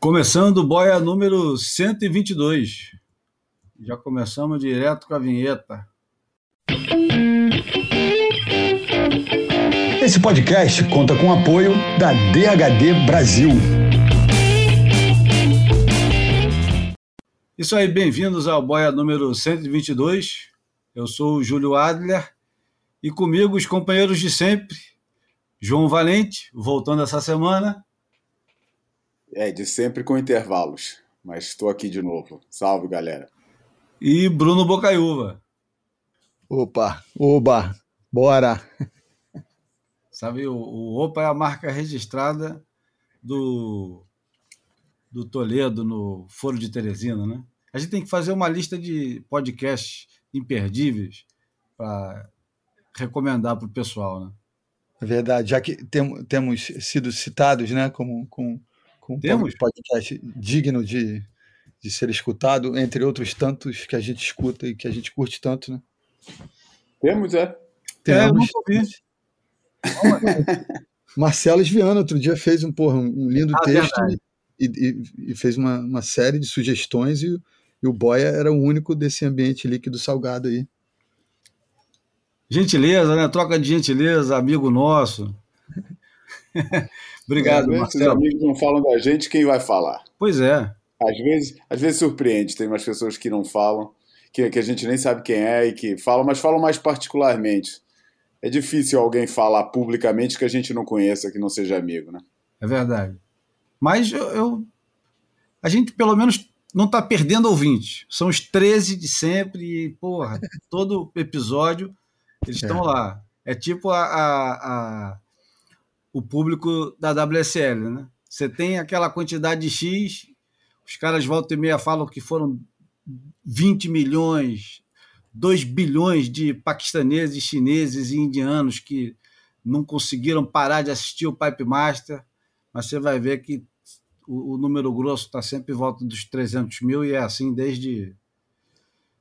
Começando o boia número 122. Já começamos direto com a vinheta. Esse podcast conta com o apoio da DHD Brasil. Isso aí, bem-vindos ao boia número 122. Eu sou o Júlio Adler e comigo os companheiros de sempre, João Valente, voltando essa semana, é, de sempre com intervalos. Mas estou aqui de novo. Salve, galera. E Bruno Bocaiúva. Opa, oba, bora. Sabe, o, o Opa é a marca registrada do, do Toledo no Foro de Teresina, né? A gente tem que fazer uma lista de podcasts imperdíveis para recomendar para o pessoal, né? É verdade, já que tem, temos sido citados, né, como, com com Temos? um podcast digno de, de ser escutado, entre outros tantos que a gente escuta e que a gente curte tanto, né? Temos, é. Temos. É, Marcelo Esviano outro dia fez um, porra, um lindo ah, texto e, e, e, fez uma, uma série de sugestões e, e o Boia era o único desse ambiente líquido salgado aí. Gentileza, né? Troca de gentileza, amigo nosso. Obrigado, Marcelo. Os amigos não falam da gente, quem vai falar? Pois é. Às vezes, às vezes surpreende, tem umas pessoas que não falam, que, que a gente nem sabe quem é e que falam, mas falam mais particularmente. É difícil alguém falar publicamente que a gente não conheça, que não seja amigo, né? É verdade. Mas eu, eu a gente pelo menos não está perdendo ouvinte. São os 13 de sempre e, porra, todo episódio eles estão é. lá. É tipo a, a, a o público da WSL, né? Você tem aquela quantidade de X, os caras volta e meia falam que foram 20 milhões, 2 bilhões de paquistaneses, chineses e indianos que não conseguiram parar de assistir o Pipe Master, mas você vai ver que o, o número grosso está sempre em volta dos 300 mil e é assim desde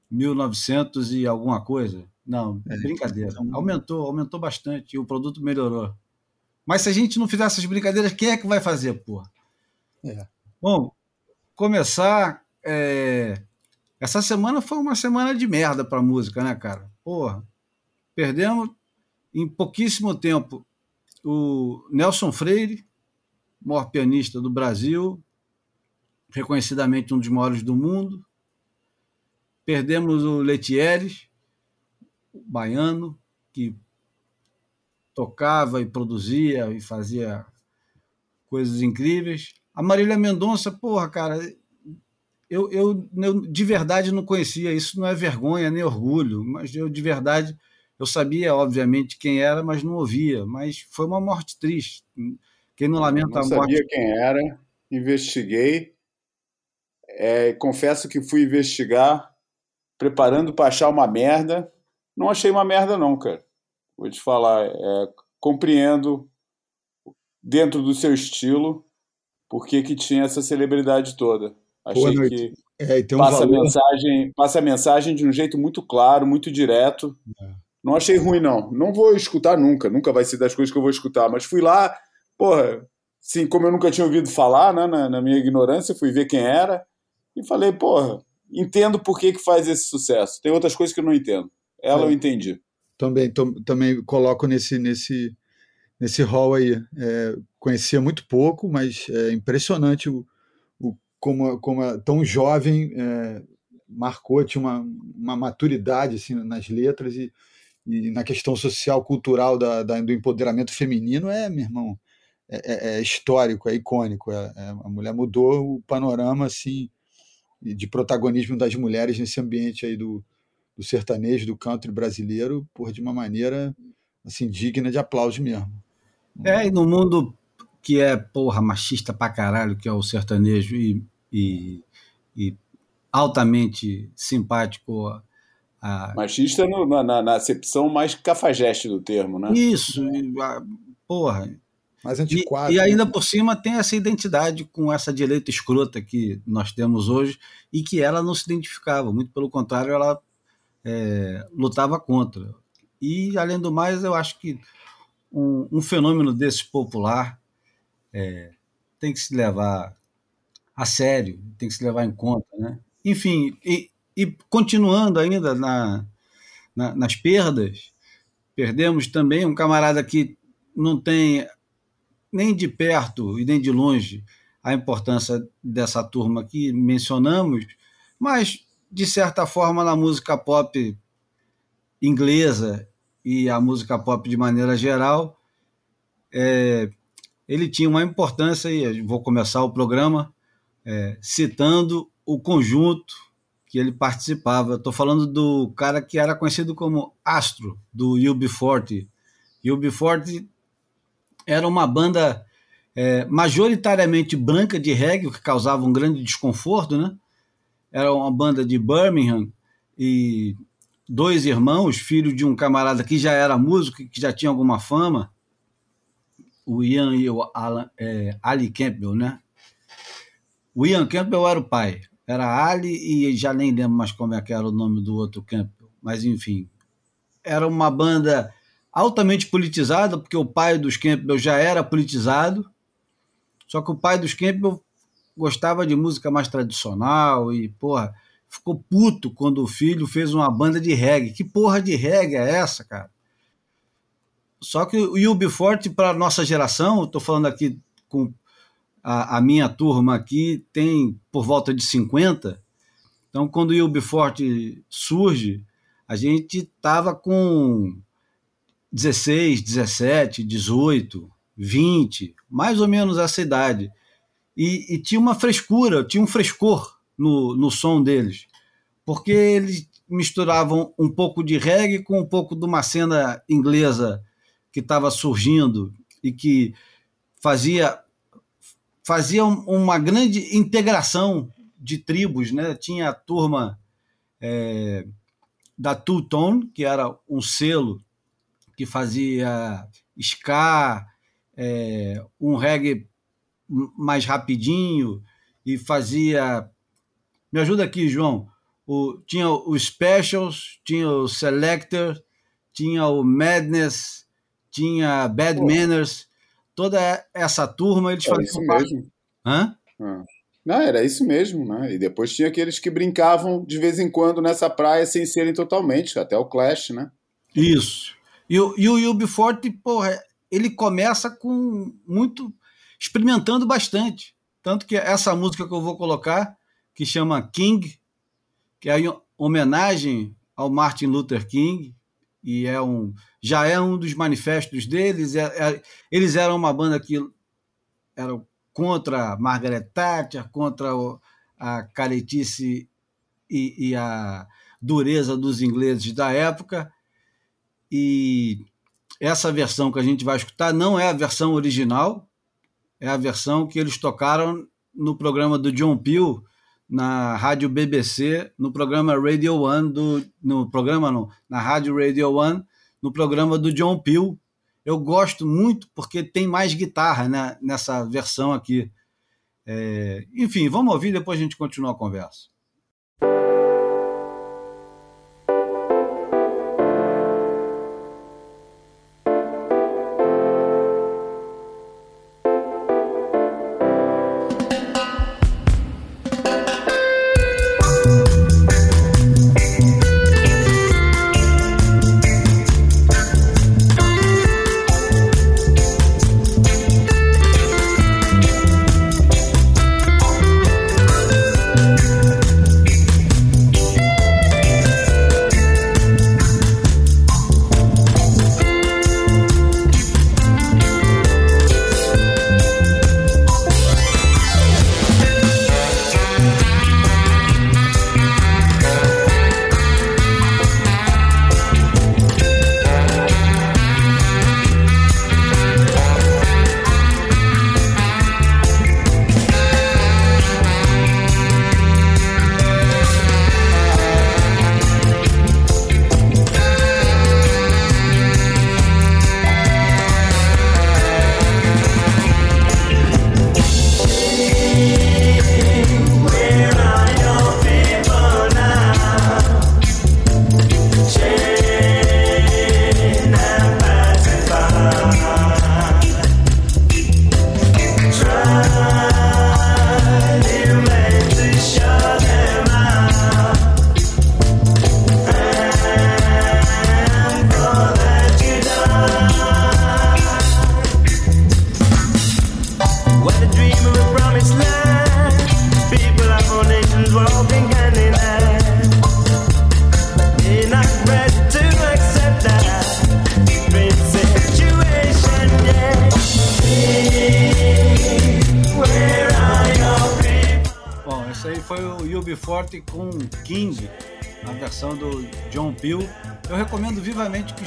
1900 e alguma coisa. Não, é, brincadeira. Então aumentou, aumentou bastante e o produto melhorou. Mas se a gente não fizer essas brincadeiras, quem é que vai fazer, porra? É. Bom, começar. É... Essa semana foi uma semana de merda pra música, né, cara? Porra. Perdemos em pouquíssimo tempo o Nelson Freire, maior pianista do Brasil, reconhecidamente um dos maiores do mundo. Perdemos o Letieres, o baiano, que tocava e produzia e fazia coisas incríveis. A Marília Mendonça, porra, cara, eu, eu, eu, de verdade não conhecia, isso não é vergonha nem orgulho, mas eu de verdade eu sabia, obviamente, quem era, mas não ouvia. Mas foi uma morte triste. Quem não lamenta não a morte. sabia quem era, investiguei. É, confesso que fui investigar, preparando para achar uma merda. Não achei uma merda, não, cara vou te falar, é, compreendo dentro do seu estilo por que, tinha essa celebridade toda. Achei que é, um passa, a mensagem, passa a mensagem de um jeito muito claro, muito direto. É. Não achei ruim, não. Não vou escutar nunca, nunca vai ser das coisas que eu vou escutar, mas fui lá, porra, sim, como eu nunca tinha ouvido falar, né, na, na minha ignorância, fui ver quem era e falei, porra, entendo por que, que faz esse sucesso. Tem outras coisas que eu não entendo. Ela é. eu entendi também, também coloco nesse, nesse, nesse hall aí. É, conhecia muito pouco, mas é impressionante o, o, como, como tão jovem é, marcou, tinha uma, uma maturidade assim, nas letras e, e na questão social, cultural da, da, do empoderamento feminino, é, meu irmão, é, é, é histórico, é icônico. É, é, a mulher mudou o panorama assim, de protagonismo das mulheres nesse ambiente aí do, do sertanejo, do country brasileiro, por de uma maneira assim digna de aplauso mesmo. É, e no mundo que é, porra, machista pra caralho, que é o sertanejo, e, e, e altamente simpático. A... Machista no, na, na acepção mais cafajeste do termo, né? Isso, a, porra. Mais antiquado. E, e ainda por cima tem essa identidade com essa direita escrota que nós temos hoje e que ela não se identificava, muito pelo contrário, ela é, lutava contra. E, além do mais, eu acho que um, um fenômeno desse popular é, tem que se levar a sério, tem que se levar em conta, né? Enfim, e, e continuando ainda na, na, nas perdas, perdemos também um camarada que não tem nem de perto e nem de longe a importância dessa turma que mencionamos, mas de certa forma na música pop inglesa e a música pop de maneira geral, é, ele tinha uma importância, e vou começar o programa é, citando o conjunto que ele participava. Estou falando do cara que era conhecido como Astro, do UB40. UB40 era uma banda é, majoritariamente branca de reggae, o que causava um grande desconforto, né? Era uma banda de Birmingham e dois irmãos, filho de um camarada que já era músico, que já tinha alguma fama, o Ian e o Alan, é, Ali Campbell, né? O Ian Campbell era o pai, era Ali e já nem lembro mais como é que era o nome do outro Campbell, mas enfim, era uma banda altamente politizada, porque o pai dos Campbell já era politizado, só que o pai dos Campbell gostava de música mais tradicional e, porra, ficou puto quando o filho fez uma banda de reggae. Que porra de reggae é essa, cara? Só que o UB40, para nossa geração, estou falando aqui com a, a, minha turma aqui, tem por volta de 50. Então, quando o UB40 surge, a gente estava com 16, 17, 18, 20, mais ou menos essa idade. E, e tinha uma frescura, tinha um frescor no, no som deles, porque eles misturavam um pouco de reggae com um pouco de uma cena inglesa que estava surgindo e que fazia fazia uma grande integração de tribos, né? Tinha a turma é, da Two Tone, que era um selo que fazia ska, é, um reggae mais rapidinho e fazia. Me ajuda aqui, João. O, tinha o Specials, tinha o Selector, tinha o Madness, tinha Bad Pô. Manners, toda essa turma eles faziam. Isso parte... mesmo. Hã? Ah. Não, era isso mesmo, né? E depois tinha aqueles que brincavam de vez em quando nessa praia sem serem totalmente, até o Clash, né? Isso. E o, e o UB40, porra, ele começa com muito. Experimentando bastante. Tanto que essa música que eu vou colocar, que chama King, que é em homenagem ao Martin Luther King, e é um já é um dos manifestos deles. É, é, eles eram uma banda que eram contra Margaret Thatcher, contra o, a caretice e, e, a dureza dos ingleses da época. E essa versão que a gente vai escutar não é a versão original, é a versão que eles tocaram no programa do John Peel na rádio BBC, no programa Radio One, do, no programa não, na rádio Radio One, no programa do John Peel. Eu gosto muito porque tem mais guitarra né, nessa versão aqui. É, enfim, vamos ouvir, depois a gente continua a conversa.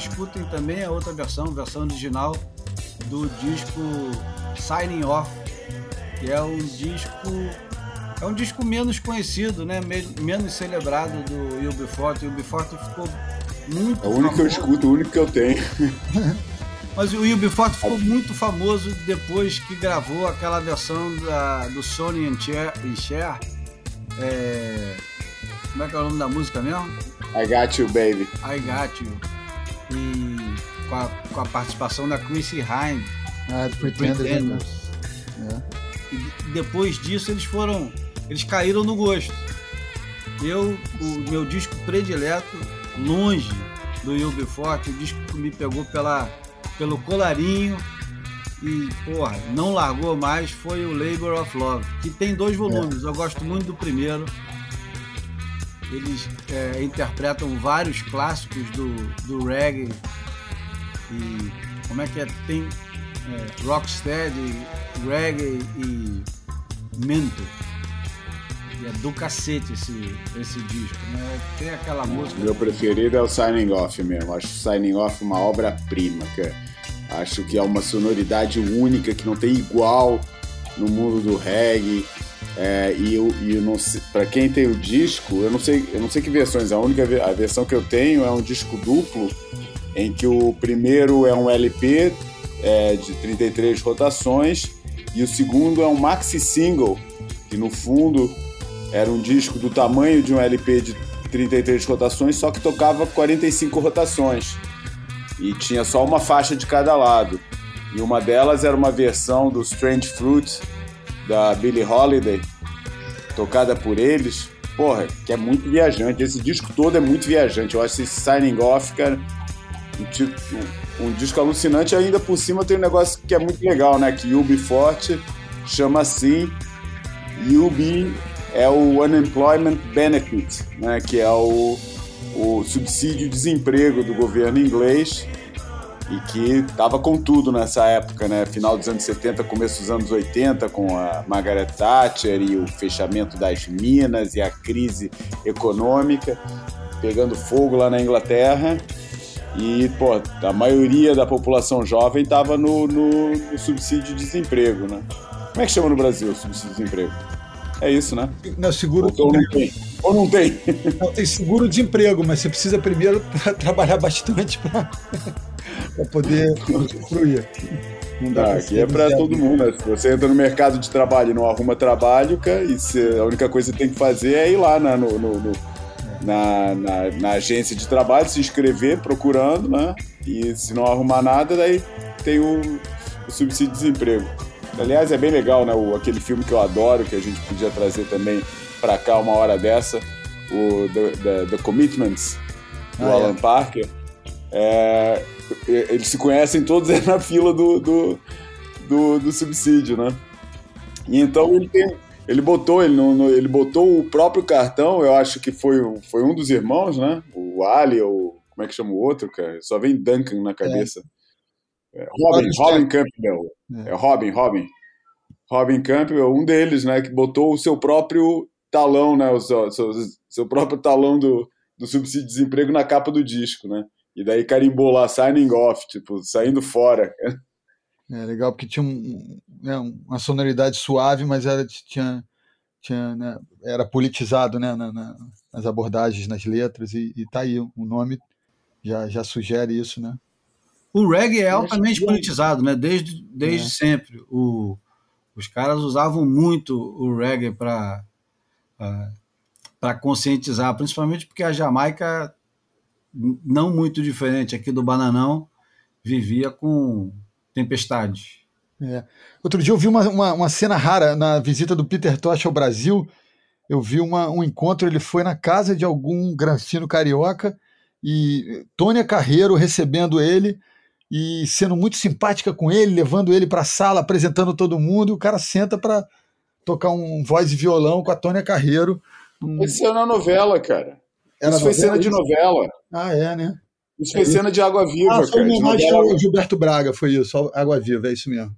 Escutem também a outra versão, a versão original do disco Signing Off, que é um disco é um disco menos conhecido, né? menos celebrado do UB40. O UB40 ficou muito É o único famoso. que eu escuto, o único que eu tenho. Mas o UB40 ficou muito famoso depois que gravou aquela versão da, do Sony and Cher. E Cher é... Como é que é o nome da música mesmo? I Got You, Baby. I Got You. Com a, participação da Chrissy Hynde. Ah, do Pretenders. Pretenders. É. E depois disso eles foram. Eles caíram no gosto. Eu, o meu disco predileto, longe do UB40, o disco que me pegou pela, pelo colarinho e, porra, não largou mais, foi o Labor of Love, que tem dois volumes. É. Eu gosto muito do primeiro. Eles é, interpretam vários clássicos do, do reggae e como é que é? Tem é, rocksteady, reggae e mento. E é do cacete esse, esse disco, né? Tem aquela música. Meu preferido é o Signing Off mesmo. Acho Signing Off uma obra-prima, cara. Acho que é uma sonoridade única que não tem igual no mundo do reggae. É, e eu, e eu não para quem tem o disco, eu não sei, eu não sei que versões. A única a versão que eu tenho é um disco duplo em que o primeiro é um LP é, de 33 rotações e o segundo é um maxi single que no fundo era um disco do tamanho de um LP de 33 rotações, só que tocava 45 rotações e tinha só uma faixa de cada lado. E uma delas era uma versão do Strange Fruit da Billie Holiday, tocada por eles. Porra, que é muito viajante. Esse disco todo é muito viajante. Eu acho esse Signing Off, cara, um, um, disco alucinante. Ainda por cima tem um negócio que é muito legal, né? Que UB Forte chama assim. UB é o Unemployment Benefit, né? Que é o, o subsídio desemprego do governo inglês e que estava com tudo nessa época, né? Final dos anos 70, começo dos anos 80, com a Margaret Thatcher e o fechamento das minas e a crise econômica pegando fogo lá na Inglaterra. E, pô, a maioria da população jovem estava no, no, no, subsídio de desemprego, né? Como é que chama no Brasil o subsídio de desemprego? É isso, né? Não, seguro. Ou, não tem. Ou não tem. Não, tem seguro de emprego, mas você precisa primeiro trabalhar bastante para poder usufruir. Ah, aqui é para todo mundo. Né? Se você entra no mercado de trabalho e não arruma trabalho, cara, e a única coisa que você tem que fazer é ir lá né, no, no, no na, na, na, agência de trabalho, se inscrever procurando, né? E se não arrumar nada, daí tem o, o subsídio de desemprego. Aliás, é bem legal, né? O, aquele filme que eu adoro, que a gente podia trazer também para cá uma hora dessa, o The, The, The Commitments, do ah, é. Alan é. Parker. É, eles se conhecem todos na fila do, do, do, do subsídio, né? E então ele tem, ele botou, ele, não, ele botou o próprio cartão, eu acho que foi, foi um dos irmãos, né? O Ali, ou como é que chama o outro, cara? Só vem Duncan na cabeça. É. É, Robin, Robin Campbell. É. é. Robin, Robin. Robin Campbell, um deles, né? Que botou o seu próprio talão, né? O seu, seu, seu próprio talão do, do subsídio de desemprego na capa do disco, né? E daí carimbou lá, signing off, tipo, saindo fora. É legal porque tinha um, né, uma sonoridade suave, mas era, tinha, tinha, né, era politizado né, na, na, nas abordagens, nas letras, e, e tá aí, o nome já, já sugere isso, né? O reggae é altamente politizado, né? Desde, desde é. sempre. O, os caras usavam muito o reggae para para conscientizar, principalmente porque a Jamaica, não muito diferente aqui do Bananão, vivia com tempestade. É. Outro dia eu vi uma, uma, uma, cena rara na visita do Peter Tosh ao Brasil. Eu vi uma, um encontro, ele foi na casa de algum granfino carioca e Tônia Carreiro recebendo ele e sendo muito simpática com ele, levando ele para a sala, apresentando todo mundo, e o cara senta para tocar um voz e violão com a Tônia Carreiro. Isso é na novela, cara. Era Isso foi cena de novela. Ah, é, né? Isso foi cena de Água Viva, ah, foi cara. Foi ao Gilberto Braga, foi isso, Água Viva, é isso mesmo.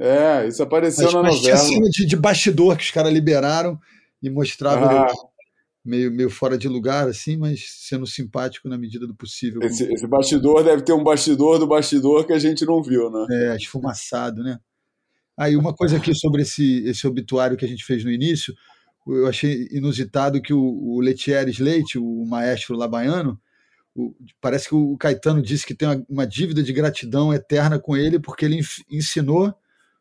É, isso apareceu mas, na mas novela. Tinha cena de, de bastidor que os caras liberaram e mostrava ah. meio, meio fora de lugar, assim, mas sendo simpático na medida do possível. Esse, esse bastidor deve ter um bastidor do bastidor que a gente não viu, né? É, esfumaçado, né? Aí, uma coisa aqui sobre esse, esse obituário que a gente fez no início, eu achei inusitado que o, o Letieres Leite, o maestro labaiano, o, parece que o Caetano disse que tem uma, uma, dívida de gratidão eterna com ele, porque ele ensinou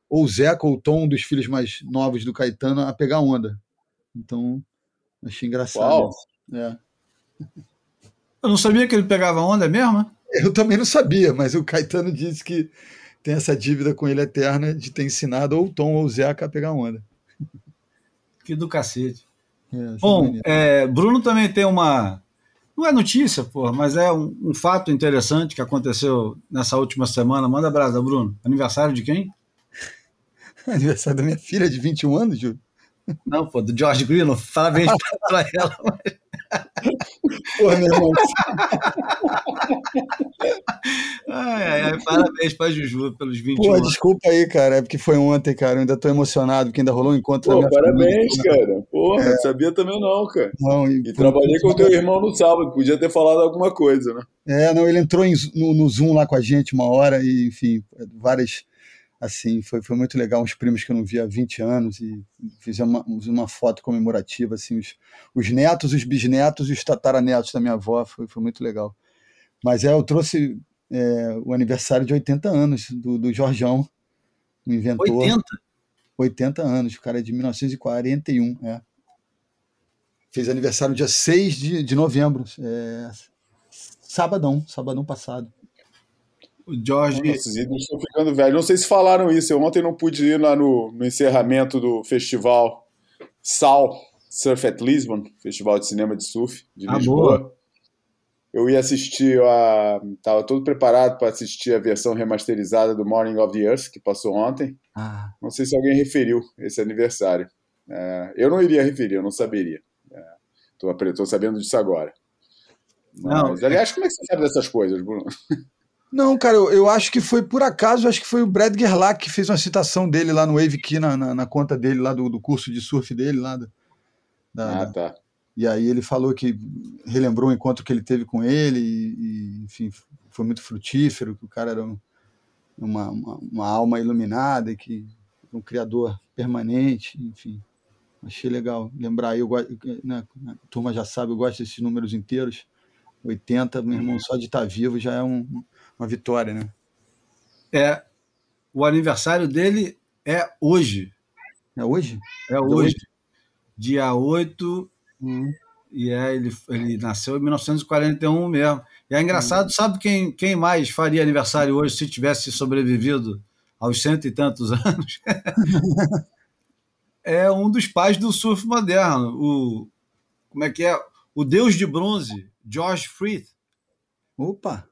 ou o Zeca ou o Tom, dos filhos mais novos do Caetano, a pegar onda. Então, achei engraçado. Uau. É. Eu não sabia que ele pegava onda mesmo? Eu também não sabia, mas o Caetano disse que tem essa dívida com ele eterna de ter ensinado ou o Tom ou o Zeca a pegar onda. Que do cacete. É, Bom, é, Bruno também tem uma. Não é notícia, porra, mas é um, um, fato interessante que aconteceu nessa última semana. Manda brasa, Bruno. Aniversário de quem? Aniversário da minha filha de 21 anos, Júlio. Não, pô, do George Green, parabéns pra ela. Porra, meu irmão. ai, ai, ai, parabéns pra Juju pelos 21 Pô, desculpa aí, cara, é porque foi ontem, cara. Eu ainda tô emocionado, porque ainda rolou um encontro. Pô, parabéns, família, cara. Porra, é. não sabia também não, cara. Não, e, e trabalhei com o teu irmão no sábado, podia ter falado alguma coisa, né? É, não, ele entrou em, no, no Zoom lá com a gente uma hora e, enfim, várias assim, foi, foi muito legal, uns primos que eu não via há 20 anos e fizemos uma, uma foto comemorativa, assim, os, os netos, os bisnetos e os tataranetos da minha avó, foi, foi muito legal. Mas é, eu trouxe é, o aniversário de 80 anos do, do Jorjão, o inventor. 80? 80 anos, o cara é de 1941, é. Fez aniversário dia 6 de, de novembro, é, sabadão, sabadão passado. O George. Esses ídolos estão ficando velhos. Não sei se falaram isso. Eu ontem não pude ir lá no, no encerramento do festival SAL, Surf at Lisbon, Festival de Cinema de Surf de ah, Lisboa. Boa. Eu ia assistir a. Estava todo preparado para assistir a versão remasterizada do Morning of the Earth, que passou ontem. Ah. Não sei se alguém referiu esse aniversário. É, eu não iria referir, eu não saberia. Estou é, sabendo disso agora. Mas, não, aliás, como é que você sabe dessas coisas, Bruno? Não, cara, eu, eu, acho que foi por acaso, acho que foi o Brad Gerlach que fez uma citação dele lá no Wave Key, na, na, na, conta dele, lá do, do, curso de surf dele, lá da, da, ah, tá. E aí ele falou que relembrou o encontro que ele teve com ele, e, e enfim, foi muito frutífero, que o cara era um, uma, uma, uma, alma iluminada, que um criador permanente, enfim. Achei legal lembrar aí, eu, né, a turma já sabe, eu gosto desses números inteiros. 80, meu irmão, só de estar vivo já é um, uma vitória, né? É. O aniversário dele é hoje. É hoje? É hoje. Dia 8. Hum. E é, ele, ele nasceu em 1941 mesmo. E é engraçado, hum. sabe quem, quem mais faria aniversário hoje se tivesse sobrevivido aos cento e tantos anos? é um dos pais do surf moderno. O, como é que é? O deus de bronze, George Freeth. Opa!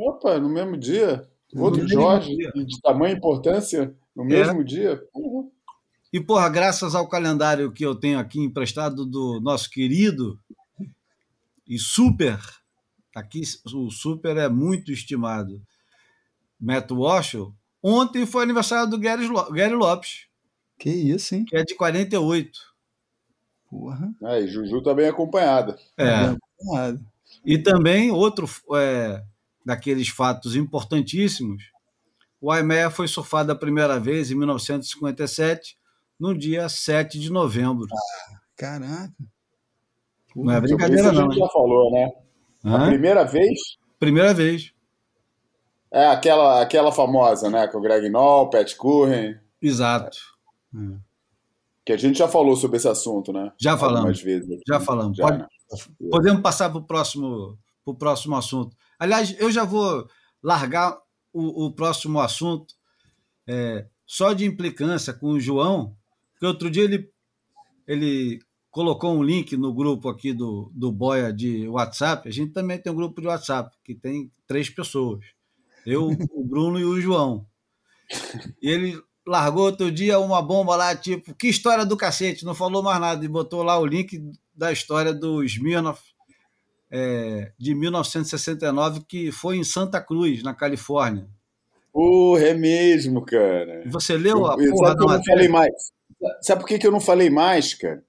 Opa, no mesmo dia? Outro Jorge, dia. de tamanha importância, no é. mesmo é. dia? Uhum. E, porra, graças ao calendário que eu tenho aqui emprestado do nosso querido e super, aqui o super é muito estimado, Matt Walsh, ontem foi aniversário do Gary, Lopes. Que isso, hein? Que é de 48. Porra. Aí, Juju tá bem acompanhada. É. Bem acompanhado. E também outro é, daqueles fatos importantíssimos, o Aimea foi surfado a primeira vez em 1957, no dia 7 de novembro. Ah, caraca. Não é brincadeira, não. A gente já falou, né? Hã? A primeira vez? Primeira vez. É aquela, aquela famosa, né? Com o Greg Noll, Pat Curren. Exato. É. Que a gente já falou sobre esse assunto, né? Já falamos. Vezes. Já falamos. Já, Pode, né? Podemos passar para o próximo, pro próximo assunto. Aliás, eu já vou largar o, o próximo assunto é, só de implicância com o João, que outro dia ele, ele colocou um link no grupo aqui do, do Boia de WhatsApp. A gente também tem um grupo de WhatsApp que tem três pessoas. Eu, o Bruno e o João. E ele largou outro dia uma bomba lá, tipo, que história do cacete, não falou mais nada, e botou lá o link da história do Smirnoff é, de 1969, que foi em Santa Cruz, na Califórnia. Porra, é mesmo, cara. Você leu a eu, porra Sabe que eu não falei mais? Sabe por que, que eu não falei mais, cara?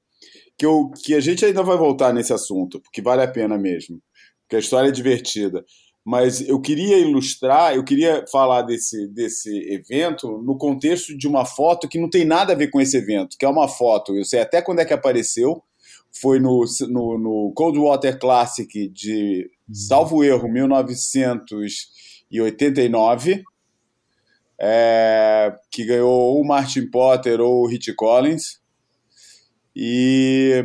que, eu, que a gente ainda vai voltar nesse assunto, porque vale a pena mesmo, porque a história é divertida. Mas eu queria ilustrar, eu queria falar desse, desse evento no contexto de uma foto que não tem nada a ver com esse evento, que é uma foto, eu sei até quando é que apareceu, foi no, no, no Coldwater Classic de, salvo erro, 1989, é, que ganhou ou o Martin Potter ou o Rich Collins. E,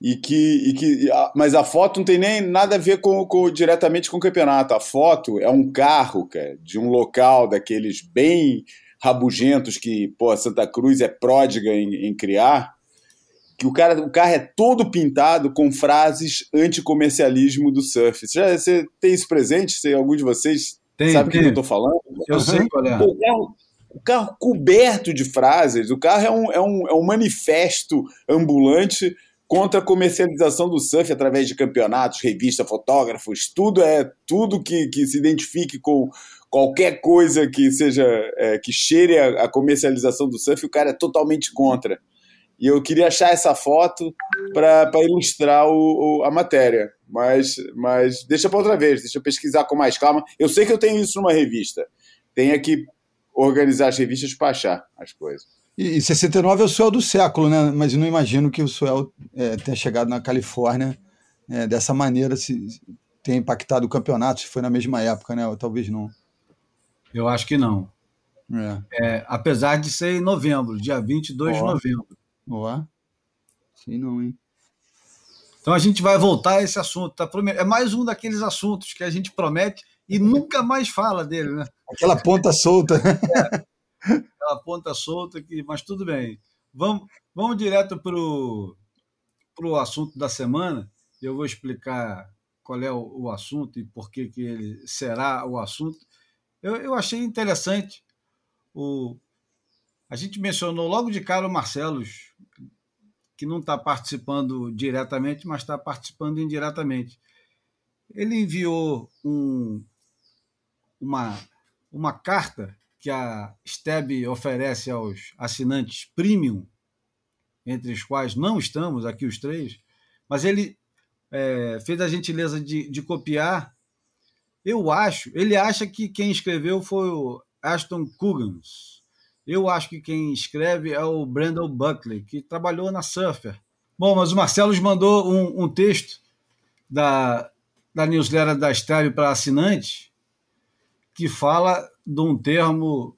e que, e que mas a foto não tem nem nada a ver com, com, diretamente com o campeonato. A foto é um carro, cara, de um local daqueles bem rabugentos que pô, Santa Cruz é pródiga em, em criar que o cara, o carro é todo pintado com frases anticomercialismo do surf. Você, já, você tem isso presente? Se algum de vocês tem, sabe o que eu estou falando? Eu sei qual é. O carro, o carro coberto de frases, o carro é um, é um, é um manifesto ambulante contra a comercialização do surf através de campeonatos, revistas, fotógrafos, tudo é tudo que, que se identifique com qualquer coisa que seja é, que cheire a, a comercialização do surf, o cara é totalmente contra. E eu queria achar essa foto para ilustrar o, o, a matéria. Mas, mas deixa para outra vez, deixa eu pesquisar com mais calma. Eu sei que eu tenho isso numa revista. Tenho que organizar as revistas para achar as coisas. E, e 69 é o suel do século, né? Mas eu não imagino que o suel é, tenha chegado na Califórnia é, dessa maneira, se tenha impactado o campeonato, se foi na mesma época, né? Ou talvez não. Eu acho que não. É. É, apesar de ser em novembro, dia 22 oh. de novembro. Ó. Sei não, hein? Então a gente vai voltar a esse assunto, tá? É mais um daqueles assuntos que a gente promete e nunca mais fala dele, né? Aquela ponta solta. É, aquela ponta solta que, mas tudo bem. Vamos, vamos direto pro pro assunto da semana. Eu vou explicar qual é o, o assunto e por que, que ele será o assunto. Eu, eu achei interessante o, a gente mencionou logo de cara o Marcelos, que não está participando diretamente, mas está participando indiretamente. Ele enviou um, uma, uma carta que a STEB oferece aos assinantes premium, entre os quais não estamos aqui os três, mas ele é, fez a gentileza de, de copiar. Eu acho, ele acha que quem escreveu foi o Aston Cugans eu acho que quem escreve é o Brandon Buckley, que trabalhou na Surfer. Bom, mas o Marcelo mandou um, um texto da, da newsletter da Estéreo para assinantes que fala de um termo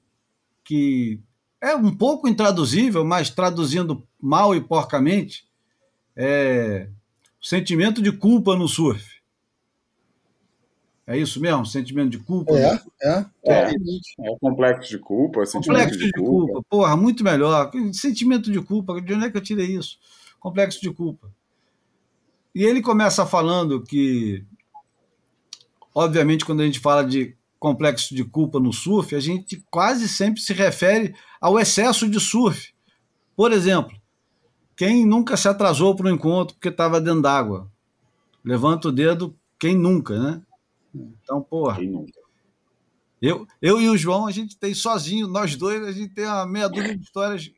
que é um pouco intraduzível, mas traduzindo mal e porcamente, é sentimento de culpa no surf. É isso mesmo? Sentimento de culpa? É, é. É, é o complexo de culpa, complexo de, de culpa. culpa. Porra, muito melhor. Sentimento de culpa, de onde é que eu tirei isso? Complexo de culpa. E ele começa falando que, obviamente, quando a gente fala de complexo de culpa no surf, a gente quase sempre se refere ao excesso de surf. Por exemplo, quem nunca se atrasou para um encontro porque estava dentro d'água? Levanta o dedo, quem nunca, né? Então, porra. Eu, eu e o João, a gente tem sozinho, nós dois, a gente tem uma meia dúzia de histórias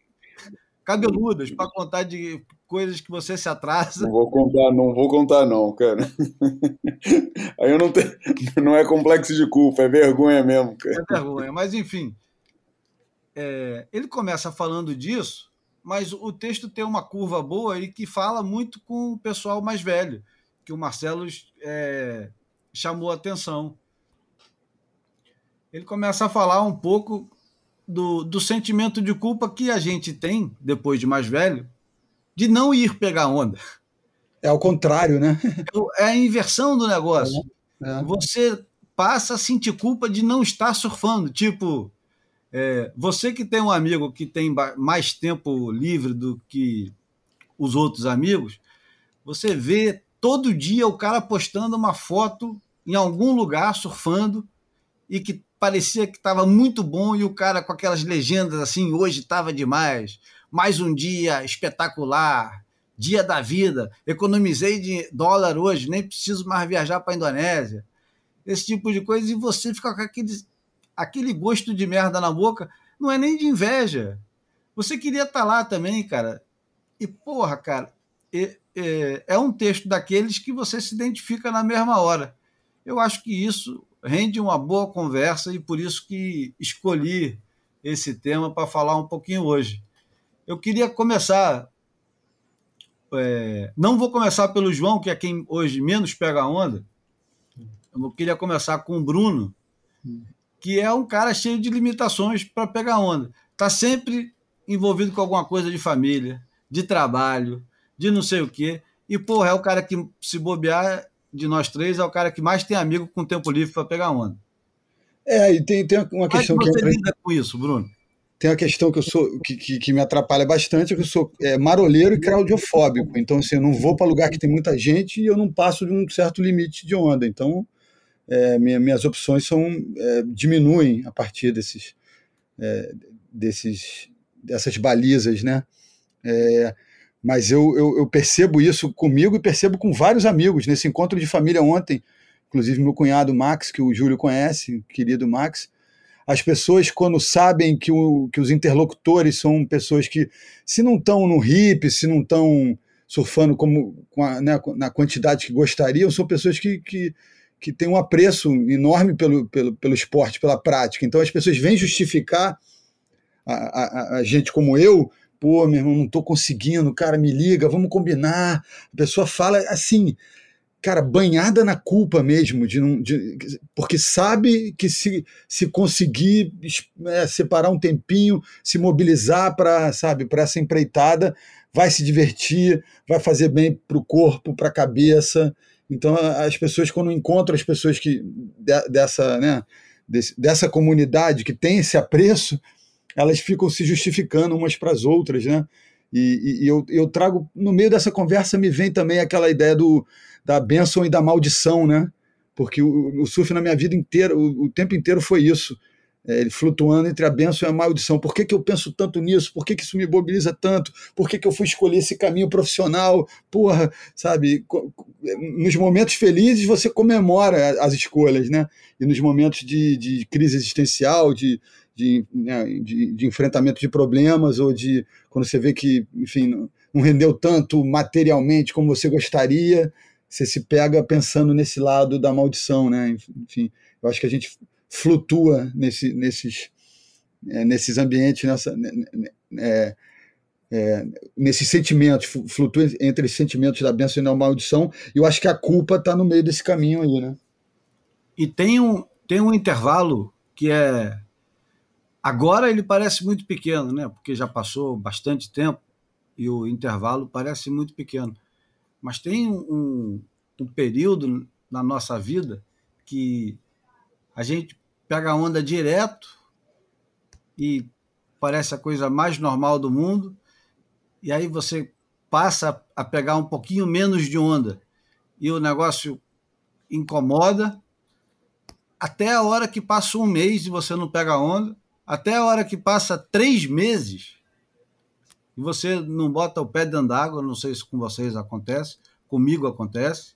cabeludas para contar de coisas que você se atrasa. Não vou contar, não vou contar, não, cara. Aí eu não tenho. Não é complexo de culpa, é vergonha mesmo, cara. É vergonha, mas enfim. É, ele começa falando disso, mas o texto tem uma curva boa e que fala muito com o pessoal mais velho, que o Marcelo é, chamou a atenção. Ele começa a falar um pouco do, do sentimento de culpa que a gente tem, depois de mais velho, de não ir pegar onda. É ao contrário, né? É a inversão do negócio. É, é. Você passa a sentir culpa de não estar surfando. Tipo, é, você que tem um amigo que tem mais tempo livre do que os outros amigos, você vê todo dia o cara postando uma foto em algum lugar surfando e que parecia que estava muito bom e o cara com aquelas legendas assim, hoje estava demais, mais um dia espetacular, dia da vida, economizei de dólar hoje, nem preciso mais viajar para a Indonésia. Esse tipo de coisa e você fica com aquele, aquele gosto de merda na boca, não é nem de inveja. Você queria estar tá lá também, cara. e porra, cara, é, é, é um texto daqueles que você se identifica na mesma hora. Eu acho que isso rende uma boa conversa e por isso que escolhi esse tema para falar um pouquinho hoje. Eu queria começar. É, não vou começar pelo João, que é quem hoje menos pega a onda. Eu queria começar com o Bruno, que é um cara cheio de limitações para pegar onda. Está sempre envolvido com alguma coisa de família, de trabalho, de não sei o quê. E, porra, é o cara que, se bobear, de nós três, é o cara que mais tem amigo com tempo livre para pegar onda. É, e tem, tem uma questão é que. você lida com isso, Bruno? Tem uma questão que eu sou que, que, que me atrapalha bastante, é que eu sou é, maroleiro e claudiofóbico. Então, assim, eu não vou para lugar que tem muita gente e eu não passo de um certo limite de onda. Então, é, minha, minhas opções são é, diminuem a partir desses, é, desses dessas balizas, né? Mas eu, eu, eu, percebo isso comigo e percebo com vários amigos. Nesse encontro de família ontem, inclusive meu cunhado Max, que o Júlio conhece, querido Max, as pessoas, quando sabem que, o, que os interlocutores são pessoas que, se não estão no hip, se não estão surfando como, a, né, na quantidade que gostariam, são pessoas que, que, que têm um apreço enorme pelo, pelo, pelo esporte, pela prática. Então as pessoas vêm justificar a, a, a gente como eu pô, meu irmão, não tô conseguindo, cara, me liga, vamos combinar. A pessoa fala assim, cara, banhada na culpa mesmo, de não, de, porque sabe que se, se conseguir é, separar um tempinho, se mobilizar para, sabe, para essa empreitada, vai se divertir, vai fazer bem para o corpo, para a cabeça. Então, as pessoas, quando encontram as pessoas que dessa, né, dessa comunidade que tem esse apreço, elas ficam se justificando umas para as outras, né? E, e, eu, eu trago, no meio dessa conversa, me vem também aquela ideia do, da bênção e da maldição, né? Porque o, o surf na minha vida inteira, o, o tempo inteiro foi isso. É, flutuando entre a bênção e a maldição. Por que, que eu penso tanto nisso? Por que, que isso me mobiliza tanto? Por que, que eu fui escolher esse caminho profissional? Porra, sabe? Nos momentos felizes você comemora as escolhas, né? E nos momentos de, de crise existencial, de, de, né, de, de, enfrentamento de problemas ou de quando você vê que, enfim, não, rendeu tanto materialmente como você gostaria, você se pega pensando nesse lado da maldição, né? Enfim, eu acho que a gente flutua nesse, nesses, é, nesses ambientes, nessa, né, né, é, é, nesses sentimentos, flutua entre os sentimentos da bênção e da maldição, e eu acho que a culpa está no meio desse caminho aí, né? E tem um, tem um intervalo que é Agora ele parece muito pequeno, né? Porque já passou bastante tempo e o intervalo parece muito pequeno. Mas tem um, um período na nossa vida que a gente pega a onda direto e parece a coisa mais normal do mundo, e aí você passa a pegar um pouquinho menos de onda e o negócio incomoda até a hora que passa um mês e você não pega a onda, até a hora que passa três meses e você não bota o pé dentro d'água, não sei se com vocês acontece, comigo acontece,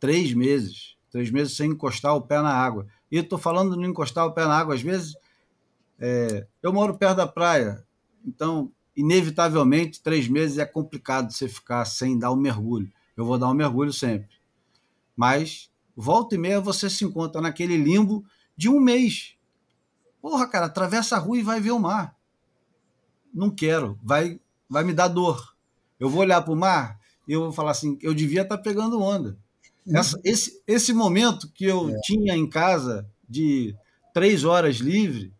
três meses, três meses sem encostar o pé na água. E estou falando de encostar o pé na água, às vezes é, eu moro perto da praia, então inevitavelmente três meses é complicado você ficar sem dar o um mergulho. Eu vou dar um mergulho sempre, mas volta e meia você se encontra naquele limbo de um mês Porra, cara, atravessa a rua e vai ver o mar. Não quero, vai, vai me dar dor. Eu vou olhar para o mar e eu vou falar assim: eu devia estar tá pegando onda. Uhum. Essa, esse, esse momento que eu é. tinha em casa de três horas livre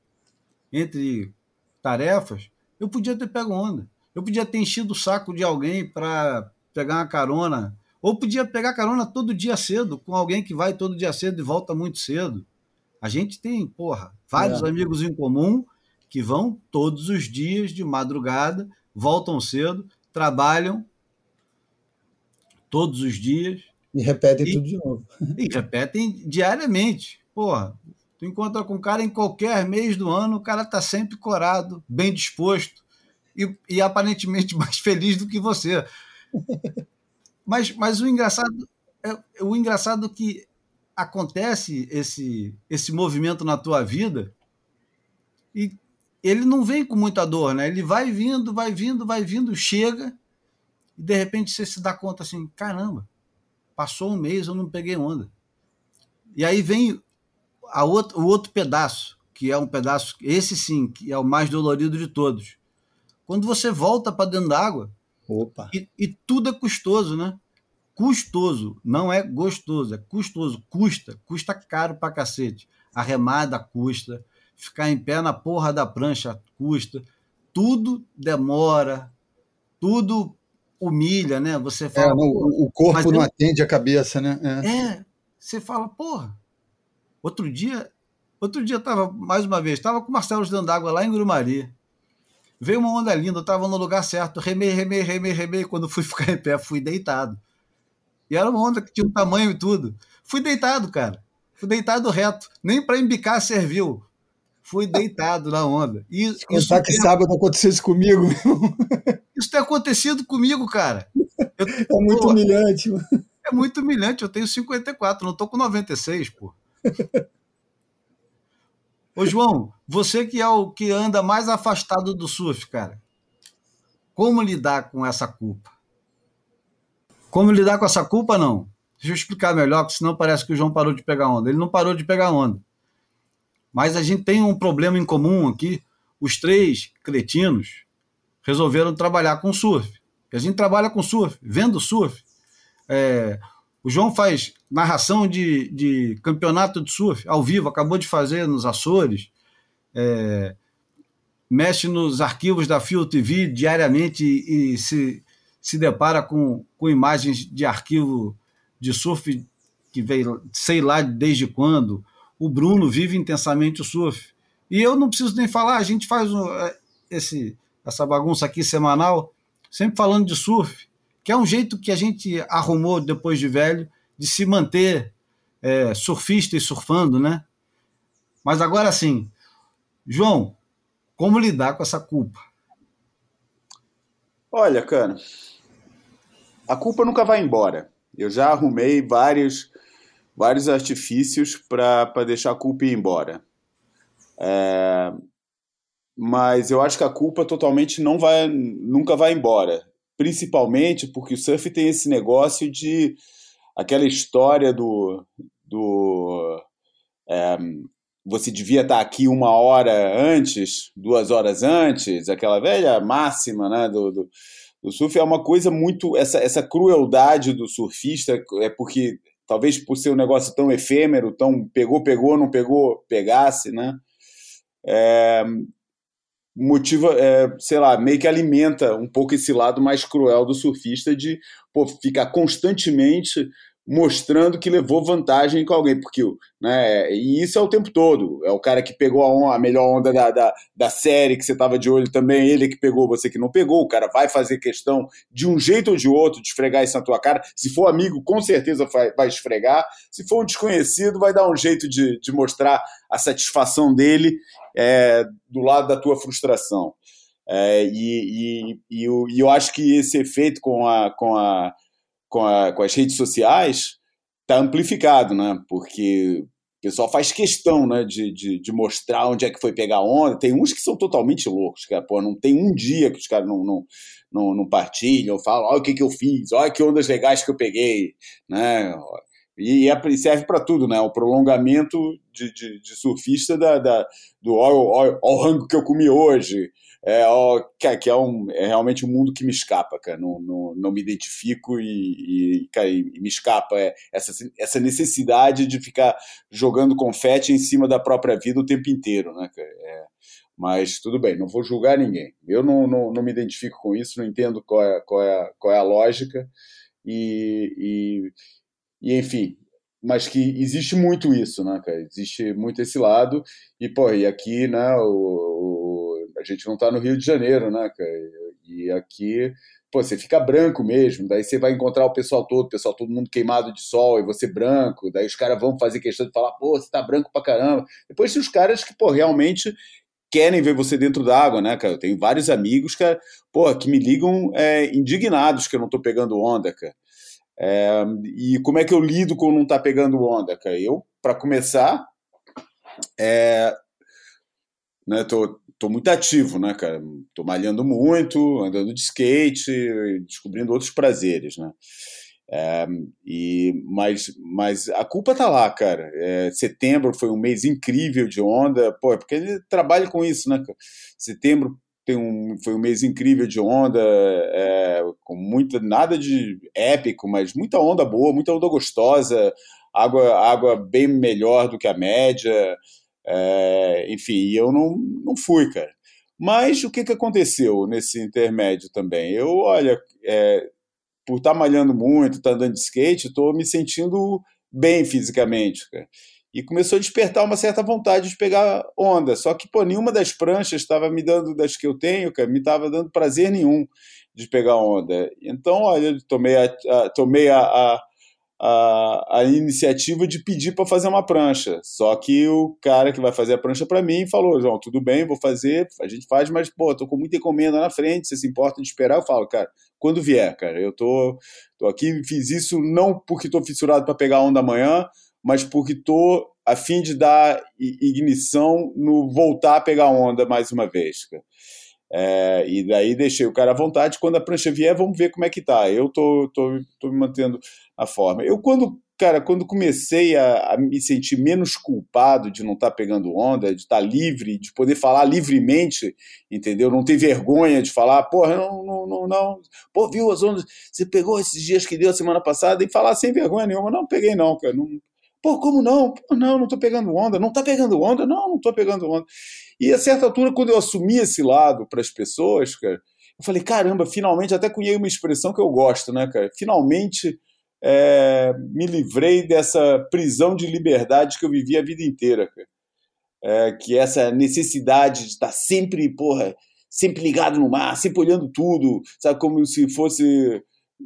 entre tarefas, eu podia ter pego onda. Eu podia ter enchido o saco de alguém para pegar uma carona. Ou podia pegar carona todo dia cedo, com alguém que vai todo dia cedo e volta muito cedo. A gente tem, porra, vários é. amigos em comum que vão todos os dias de madrugada, voltam cedo, trabalham todos os dias. E repetem e, tudo de novo. E repetem diariamente. Porra, tu encontra com um cara em qualquer mês do ano, o cara tá sempre corado, bem disposto e, e aparentemente mais feliz do que você. mas, mas o engraçado é o engraçado que acontece esse, esse movimento na tua vida e ele não vem com muita dor, né? Ele vai vindo, vai vindo, vai vindo, chega E de repente você se dá conta assim: caramba, passou um mês, eu não peguei onda. E aí vem a outro, o outro pedaço, que é um pedaço, esse sim, que é o mais dolorido de todos. Quando você volta para dentro d'água, Opa. E, e, tudo é custoso, né? Custoso, não é gostoso, é custoso, custa, custa caro pra cacete. A remada custa, ficar em pé na porra da prancha custa, tudo demora, tudo humilha, né? Você fala. É, não, o corpo não eu... atende a cabeça, né? É. é, você fala, porra. Outro dia, outro dia tava, mais uma vez, estava com o Marcelo dando água lá em Grumari. Veio uma onda linda, eu estava no lugar certo, remei, remei, remei, remei. Quando fui ficar em pé, fui deitado. E era uma onda que tinha um tamanho e tudo. Fui deitado, cara. Fui deitado reto. Nem para embicar serviu. Fui deitado na onda. E, isso tem... que sábado aconteceu isso comigo. Isso tem acontecido comigo, cara. Eu, é muito pô, humilhante. Mano. É muito humilhante. Eu tenho 54, não estou com 96, pô. Ô, João, você que é o que anda mais afastado do surf, cara, como lidar com essa culpa? Como lidar com essa culpa, não? Deixa eu explicar melhor, porque senão parece que o João parou de pegar onda. Ele não parou de pegar onda. Mas a gente tem um problema em comum aqui. Os três cretinos resolveram trabalhar com surf. A gente trabalha com surf, vendo surf. É, o João faz narração de, de campeonato de surf ao vivo, acabou de fazer nos Açores. É, mexe nos arquivos da Fio TV diariamente e, e, se, se depara com, com imagens de arquivo de surf que veio, sei lá desde quando. O Bruno vive intensamente o surf. E eu não preciso nem falar, a gente faz é, esse, essa bagunça aqui semanal, sempre falando de surf que é um jeito que a gente arrumou depois de velho de se manter é, surfista e surfando, né? Mas agora sim, João, como lidar com essa culpa? Olha, cara, a culpa nunca vai embora. Eu já arrumei vários, vários artifícios para deixar a culpa ir embora. É, mas eu acho que a culpa totalmente não vai, nunca vai embora principalmente porque o surf tem esse negócio de aquela história do, do é, você devia estar aqui uma hora antes, duas horas antes, aquela velha máxima né, do, do, do surf é uma coisa muito essa, essa crueldade do surfista é porque talvez por ser um negócio tão efêmero, tão pegou, pegou, não pegou, pegasse, né? É, motiva, é, sei lá, meio que alimenta um pouco esse lado mais cruel do surfista de pô, ficar constantemente mostrando que levou vantagem com alguém, porque né, e isso é o tempo todo. É o cara que pegou a, onda, a melhor onda da, da, da, série que você estava de olho também, ele que pegou, você que não pegou. O cara vai fazer questão de um jeito ou de outro de esfregar isso na tua cara. Se for amigo, com certeza vai, vai esfregar. Se for um desconhecido, vai dar um jeito de, de mostrar a satisfação dele é, do lado da tua frustração. É, e, e, e, eu, e, eu, acho que esse efeito com, a, com, a, com, a, com as redes sociais está amplificado, né? Porque o pessoal faz questão né, de, de, de, mostrar onde é que foi pegar onda. Tem uns que são totalmente loucos, cara. Pô, não tem um dia que os caras não, não, não, não partilham, falam, olha o que, que eu fiz, olha que ondas legais que eu peguei, né? E é, serve para tudo, né? O prolongamento de, de, de surfista da, da, do olha o rango que eu comi hoje. É, ó, que, é, um, é realmente um mundo que me escapa, cara. Não, não, não me identifico e, e, cara, e me escapa é, essa, essa necessidade de ficar jogando confete em cima da própria vida o tempo inteiro, né, cara? É, mas tudo bem, não vou julgar ninguém. Eu não, não, não me identifico com isso, não entendo qual é, qual é, qual é a lógica. E, e, e enfim, mas que existe muito isso, né, cara? Existe muito esse lado, e, pô, e aqui, né, o a gente não tá no Rio de Janeiro, né, cara? E aqui, pô, você fica branco mesmo, daí você vai encontrar o pessoal todo, o pessoal todo mundo queimado de sol, e você branco, daí os caras vão fazer questão de falar, pô, você tá branco pra caramba. Depois tem os caras que, pô, realmente querem ver você dentro d'água, né, cara? Eu tenho vários amigos, cara, pô, que me ligam é, indignados que eu não tô pegando onda, cara. É, e como é que eu lido com não tá pegando onda, cara? Eu, para começar, é, né, tô, tô muito ativo, né, cara? Tô malhando muito, andando de skate, descobrindo outros prazeres, né? É, e, mas, mas a culpa tá lá, cara. É, setembro foi um mês incrível de onda, pô, é porque ele trabalha com isso, né? Setembro tem um, foi um mês incrível de onda, é, com muita, nada de épico, mas muita onda boa, muita onda gostosa, água, água bem melhor do que a média, é, enfim, eu não, não fui, cara. Mas o que, que aconteceu nesse intermédio também? Eu, olha, é, por estar tá malhando muito, estar tá andando de skate, estou me sentindo bem fisicamente, cara e começou a despertar uma certa vontade de pegar onda. Só que, pô, nenhuma das pranchas estava me dando, das que eu tenho, cara, me estava dando prazer nenhum de pegar onda. Então, olha, tomei a, a tomei a, a, a, a iniciativa de pedir para fazer uma prancha. Só que o cara que vai fazer a prancha para mim falou: João, tudo bem, vou fazer, a gente faz, mas, pô, tô com muita encomenda na frente, você se importa de esperar? Eu falo, cara, quando vier, cara, eu tô, tô aqui, fiz isso não porque tô fissurado para pegar onda amanhã mas porque estou a fim de dar ignição no voltar a pegar onda mais uma vez. É, e daí deixei o cara à vontade. Quando a prancha vier, vamos ver como é que tá. Eu tô, tô, tô me mantendo a forma. Eu, quando, cara, quando comecei a, a me sentir menos culpado de não estar tá pegando onda, de estar tá livre, de poder falar livremente, entendeu? Não ter vergonha de falar, porra, não, não, não, não. Pô, viu as ondas? Você pegou esses dias que deu a semana passada e falar sem vergonha nenhuma. Não, peguei não, cara. Não, Pô, como não? Pô, não, não tô pegando onda. Não tá pegando onda? Não, não tô pegando onda. E a certa altura, quando eu assumi esse lado para as pessoas, cara, eu falei, caramba, finalmente, até cunhei uma expressão que eu gosto, né, cara? Finalmente é, me livrei dessa prisão de liberdade que eu vivi a vida inteira, cara. É, que essa necessidade de estar sempre, porra, sempre ligado no mar, sempre olhando tudo, sabe, como se fosse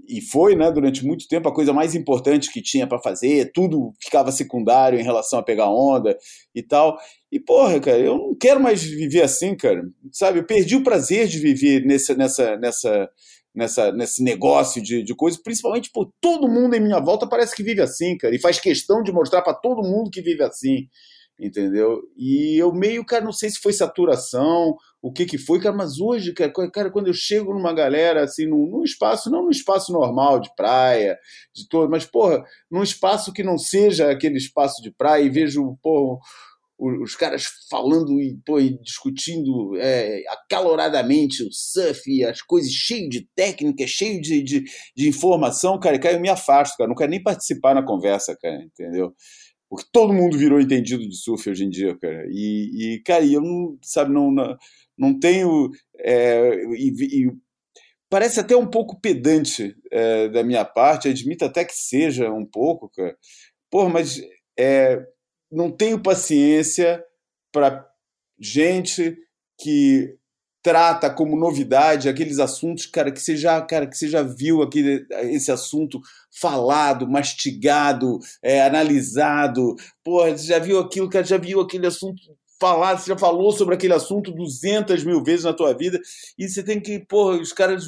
e foi, né, durante muito tempo a coisa mais importante que tinha para fazer, tudo ficava secundário em relação a pegar onda e tal. E porra, cara, eu não quero mais viver assim, cara. Sabe, eu perdi o prazer de viver nessa nessa nessa nessa nesse negócio de, de coisas, principalmente por todo mundo em minha volta parece que vive assim, cara, e faz questão de mostrar para todo mundo que vive assim entendeu? E eu meio, cara, não sei se foi saturação, o que que foi, cara, mas hoje, cara, cara quando eu chego numa galera, assim, num, num, espaço, não num espaço normal de praia, de todo, mas, porra, num espaço que não seja aquele espaço de praia e vejo, porra, os caras falando e, pô, e discutindo é, acaloradamente o surf, as coisas cheio de técnica, cheio de, de, de informação, cara, cara, eu me afasto, cara, não quero nem participar na conversa, cara, entendeu? Porque todo mundo virou entendido de surf hoje em dia, cara. E, e cara, eu não, sabe, não, não, não tenho. É, e, e, parece até um pouco pedante é, da minha parte, admito até que seja um pouco, cara. Porra, mas é, não tenho paciência para gente que trata como novidade aqueles assuntos, cara, que você já, cara, que você já viu aquele, esse assunto falado, mastigado, é, analisado. Porra, você já viu aquilo, cara, já viu aquele assunto falado, você já falou sobre aquele assunto 200 mil vezes na tua vida, e você tem que, porra, os caras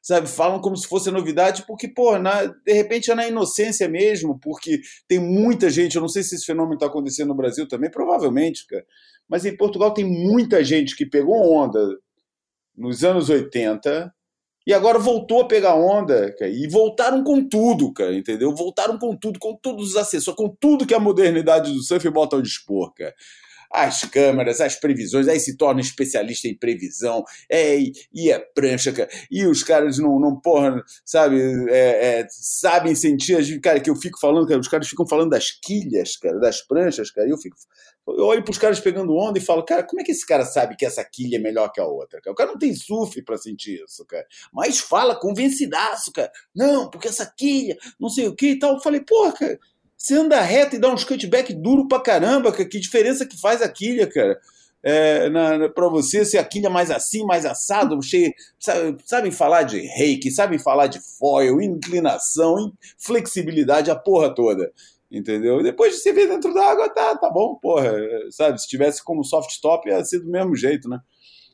sabe, falam como se fosse novidade, porque, pô, na, de repente é na inocência mesmo, porque tem muita gente, eu não sei se esse fenômeno está acontecendo no Brasil também, provavelmente, cara, mas em Portugal tem muita gente que pegou onda nos anos 80 e agora voltou a pegar onda, cara, e voltaram com tudo, cara, entendeu? Voltaram com tudo, com todos os acessórios, com tudo que a modernidade do surf bota ao dispor, cara as câmeras, as previsões, aí se torna especialista em previsão, é, e, é prancha, cara, e os caras não, não porra, sabe, é, é, sabem sentir, cara, que eu fico falando, cara, os caras ficam falando das quilhas, cara, das pranchas, cara, e eu fico, eu olho pros caras pegando onda e falo, cara, como é que esse cara sabe que essa quilha é melhor que a outra? O cara não tem surf para sentir isso, cara. Mas fala convencidaço, cara. Não, porque essa quilha, não sei o que e tal. Eu falei, porra, cara, você anda reto e dá uns cutback duro pra caramba, cara. Que diferença que faz a quilha, cara. É, para você, se a quilha mais assim, mais assado, cheio, sabe, sabem falar de reiki, sabem falar de foil, inclinação, flexibilidade, a porra toda entendeu? E depois de você ver dentro da água, tá, tá bom, porra, sabe? Se tivesse como soft top, ia ser do mesmo jeito, né?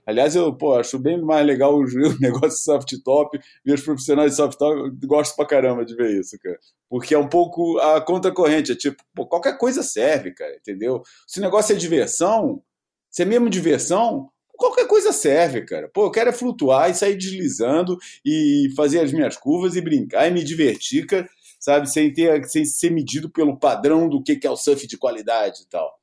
Aliás, eu pô, acho bem mais legal o, negócio de soft top e os profissionais de soft top gosto pra caramba de ver isso, cara. Porque é um pouco a contracorrente, é tipo, pô, qualquer coisa serve, cara, entendeu? Se o negócio é diversão, se é mesmo diversão, qualquer coisa serve, cara. Pô, eu quero é flutuar e sair deslizando e fazer as minhas curvas e brincar e me divertir, cara, sabe? Sem, ter, sem ser medido pelo padrão do que é o surf de qualidade e tal.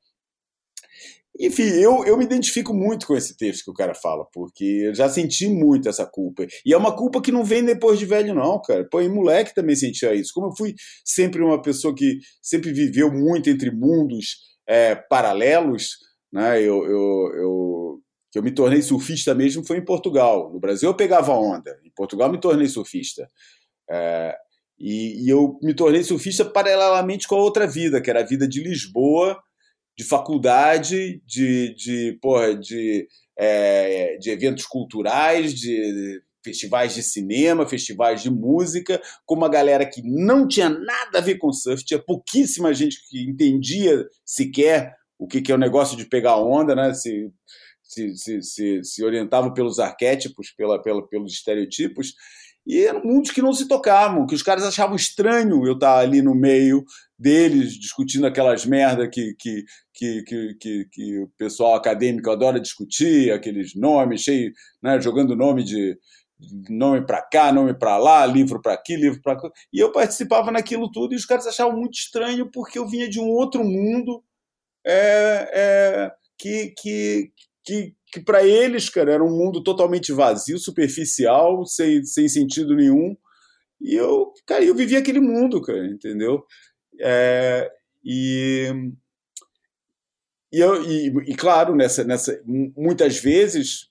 Enfim, eu, eu me identifico muito com esse texto que o cara fala, porque eu já senti muito essa culpa. E é uma culpa que não vem depois de velho, não, cara. Pô, e moleque também sentia isso. Como eu fui sempre uma pessoa que sempre viveu muito entre mundos é, paralelos, né? Eu, eu, eu, que eu me tornei surfista mesmo foi em Portugal. No Brasil eu pegava onda, em Portugal me tornei surfista. É, e, e eu me tornei surfista paralelamente com a outra vida, que era a vida de Lisboa de faculdade, de, de, porra, de, é, de eventos culturais, de festivais de cinema, festivais de música, com uma galera que não tinha nada a ver com surf, tinha pouquíssima gente que entendia sequer o que, que é o negócio de pegar onda, né? Se, se, se, se, se orientavam pelos arquétipos, pela, pela, pelos estereotipos, e eram mundos que não se tocavam, que os caras achavam estranho eu estar ali no meio deles, discutindo aquelas merda que, que, que, que, que, o pessoal acadêmico adora discutir, aqueles nomes cheios, né, jogando nome de nome para cá, nome para lá, livro para aqui, livro para cá. E eu participava naquilo tudo e os caras achavam muito estranho porque eu vinha de um outro mundo é, é, que, que, que, que para eles, cara, era um mundo totalmente vazio, superficial, sem, sem sentido nenhum. E eu, cara, eu vivia aquele mundo, cara, entendeu? É, e, e, eu, e, e, claro, nessa, nessa, muitas vezes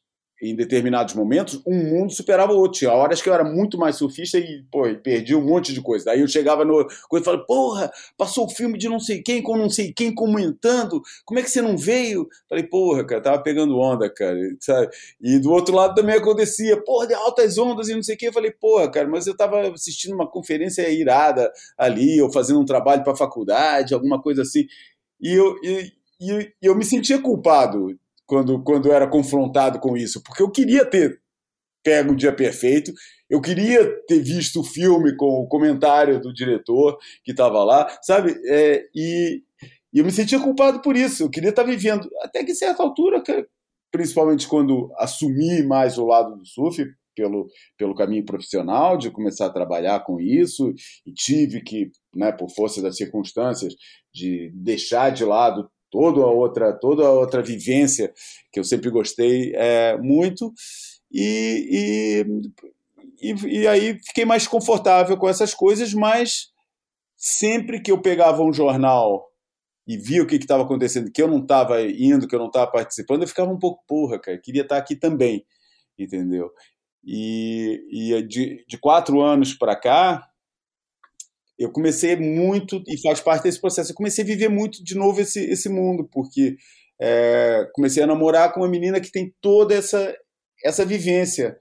em determinados momentos, um mundo superava o outro. Tinha horas que eu era muito mais surfista e, pô, perdi um monte de coisa. Daí eu chegava no coisa e falava, porra, passou o filme de não sei quem com não sei quem comentando, como é que você não veio? Falei, porra, cara, tava pegando onda, cara, sabe? E do outro lado também acontecia, porra, de altas ondas e não sei o quê. Eu falei, porra, cara, mas eu tava assistindo uma conferência irada ali, ou fazendo um trabalho para faculdade, alguma coisa assim. E eu, e, e eu me sentia culpado quando, quando era confrontado com isso, porque eu queria ter pego o dia perfeito, eu queria ter visto o filme com o comentário do diretor que estava lá, sabe? É, e, e, eu me sentia culpado por isso, eu queria estar vivendo, até que certa altura, principalmente quando assumi mais o lado do surf, pelo, pelo caminho profissional, de começar a trabalhar com isso, e tive que, né, por força das circunstâncias, de deixar de lado toda a outra, toda a outra vivência que eu sempre gostei é, muito. E, e, e, e aí fiquei mais confortável com essas coisas, mas sempre que eu pegava um jornal e via o que estava acontecendo, que eu não estava indo, que eu não estava participando, eu ficava um pouco porra, cara, queria estar aqui também, entendeu? E, e de, de quatro anos para cá, eu comecei muito, e faz parte desse processo, eu comecei a viver muito de novo esse, esse mundo, porque é, comecei a namorar com uma menina que tem toda essa, essa vivência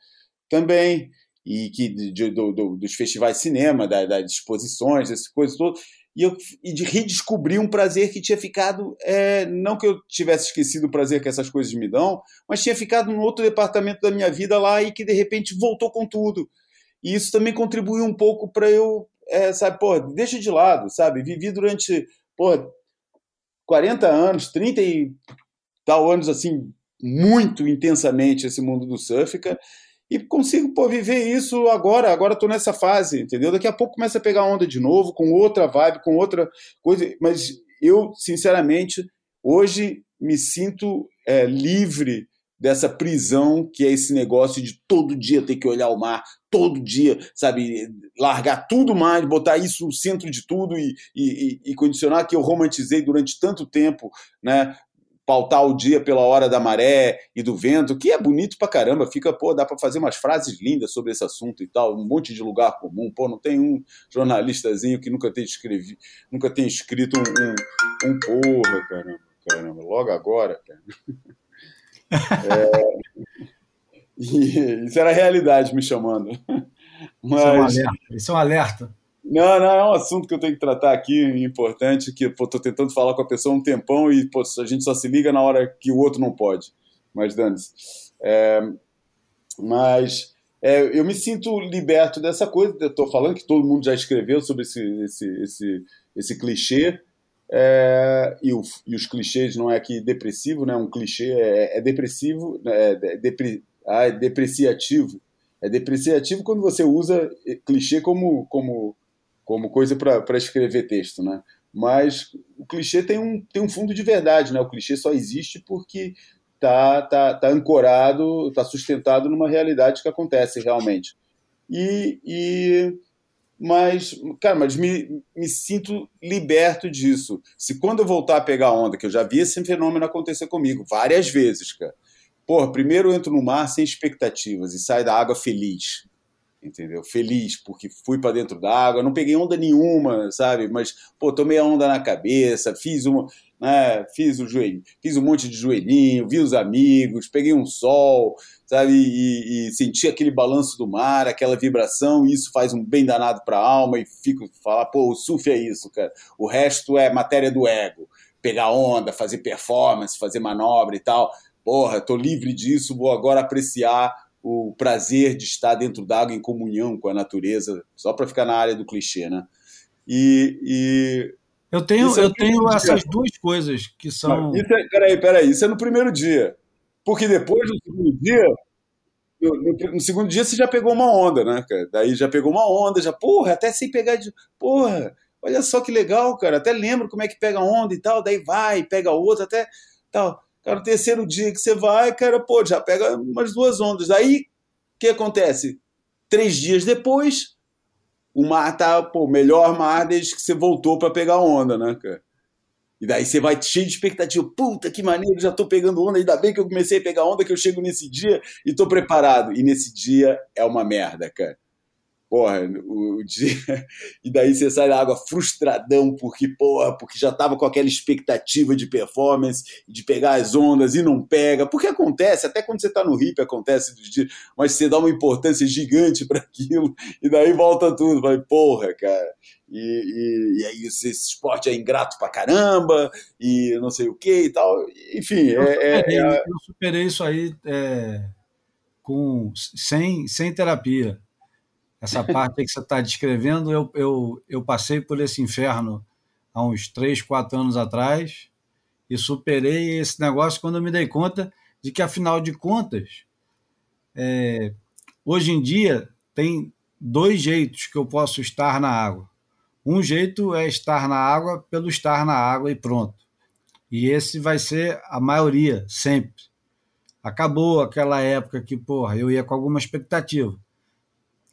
também, e que de, do, do, dos festivais de cinema, da, das exposições, essas coisas todas, e, eu, e de redescobrir um prazer que tinha ficado, é, não que eu tivesse esquecido o prazer que essas coisas me dão, mas tinha ficado num outro departamento da minha vida lá e que de repente voltou com tudo. E isso também contribuiu um pouco para eu é, sabe, pô, deixa de lado, sabe? Vivi durante, pô, 40 anos, 30 e tal anos, assim, muito intensamente esse mundo do surf, cara, e consigo, pô, viver isso agora, agora tô nessa fase, entendeu? Daqui a pouco começa a pegar onda de novo, com outra vibe, com outra coisa, mas eu, sinceramente, hoje me sinto é, livre dessa prisão que é esse negócio de todo dia ter que olhar o mar, todo dia, sabe, largar tudo mais, botar isso no centro de tudo e, e, e condicionar que eu romantizei durante tanto tempo, né? Pautar o dia pela hora da maré e do vento, que é bonito pra caramba, fica, pô, dá pra fazer umas frases lindas sobre esse assunto e tal, um monte de lugar comum, pô, não tem um jornalistazinho que nunca tenha, escrevi, nunca tenha escrito um, um, um porra, caramba, caramba, logo agora, cara. É, e isso era a realidade me chamando. Mas, isso, é um alerta. isso é um alerta. Não, não, é um assunto que eu tenho que tratar aqui, importante, que estou tentando falar com a pessoa um tempão e pô, a gente só se liga na hora que o outro não pode. Mas dane-se. É, mas é, eu me sinto liberto dessa coisa. Estou falando que todo mundo já escreveu sobre esse, esse, esse, esse clichê. É, e, o, e, os clichês não é que depressivo, né? Um clichê é, é depressivo, é, é depre, ah, é depreciativo. É depreciativo quando você usa clichê como, como, como coisa para escrever texto, né? Mas o clichê tem um, tem um fundo de verdade, né? O clichê só existe porque tá, tá, tá ancorado, tá sustentado numa realidade que acontece realmente. E, e mas, cara, mas me, me sinto liberto disso. Se quando eu voltar a pegar onda, que eu já vi esse fenômeno acontecer comigo várias vezes, cara. Porra, primeiro eu entro no mar sem expectativas e saio da água feliz. Entendeu? Feliz, porque fui para dentro da água, não peguei onda nenhuma, sabe? Mas, pô, tomei a onda na cabeça, fiz uma, né? Fiz o joelho, fiz um monte de joelhinho, vi os amigos, peguei um sol, sabe? E, e, senti aquele balanço do mar, aquela vibração, e isso faz um bem danado para a alma e fico falar, pô, o surf é isso, cara. O resto é matéria do ego, pegar onda, fazer performance, fazer manobra e tal. Porra, tô livre disso, vou agora apreciar o prazer de estar dentro d'água em comunhão com a natureza, só para ficar na área do clichê, né? E, e eu tenho, é eu tenho essas dia. duas coisas que são. Não, isso é, peraí, peraí, isso é no primeiro dia. Porque depois, no segundo dia, no, no, no, segundo dia você já pegou uma onda, né, cara? Daí já pegou uma onda, já, porra, até sem pegar de. Porra, olha só que legal, cara. Até lembro como é que pega onda e tal, daí vai, pega outra, até tal. Cara, no terceiro dia que você vai, cara, pô, já pega umas duas ondas. Aí, o que acontece? Três dias depois, o mar tá, pô, melhor mar desde que você voltou para pegar onda, né, cara? E daí você vai cheio de expectativa. Puta, que maneiro, já tô pegando onda. Ainda bem que eu comecei a pegar onda, que eu chego nesse dia e tô preparado. E nesse dia é uma merda, cara porra, o, o, dia. E daí você sai da água frustradão, porque, porra, porque já tava com aquela expectativa de performance, de pegar as ondas e não pega. Porque acontece, até quando você tá no hip acontece dos dias, mas você dá uma importância gigante para aquilo, e daí volta tudo. Vai, porra, cara. E, e, e aí esse esporte é ingrato pra caramba, e não sei o que e tal. Enfim, eu é, superei, é, é... eu superei isso aí é, com, sem, sem terapia. Essa parte que você está descrevendo, eu, eu, eu passei por esse inferno há uns três, quatro anos atrás e superei esse negócio quando eu me dei conta de que, afinal de contas, é, hoje em dia tem dois jeitos que eu posso estar na água. Um jeito é estar na água pelo estar na água e pronto. E esse vai ser a maioria, sempre. Acabou aquela época que, porra, eu ia com alguma expectativa.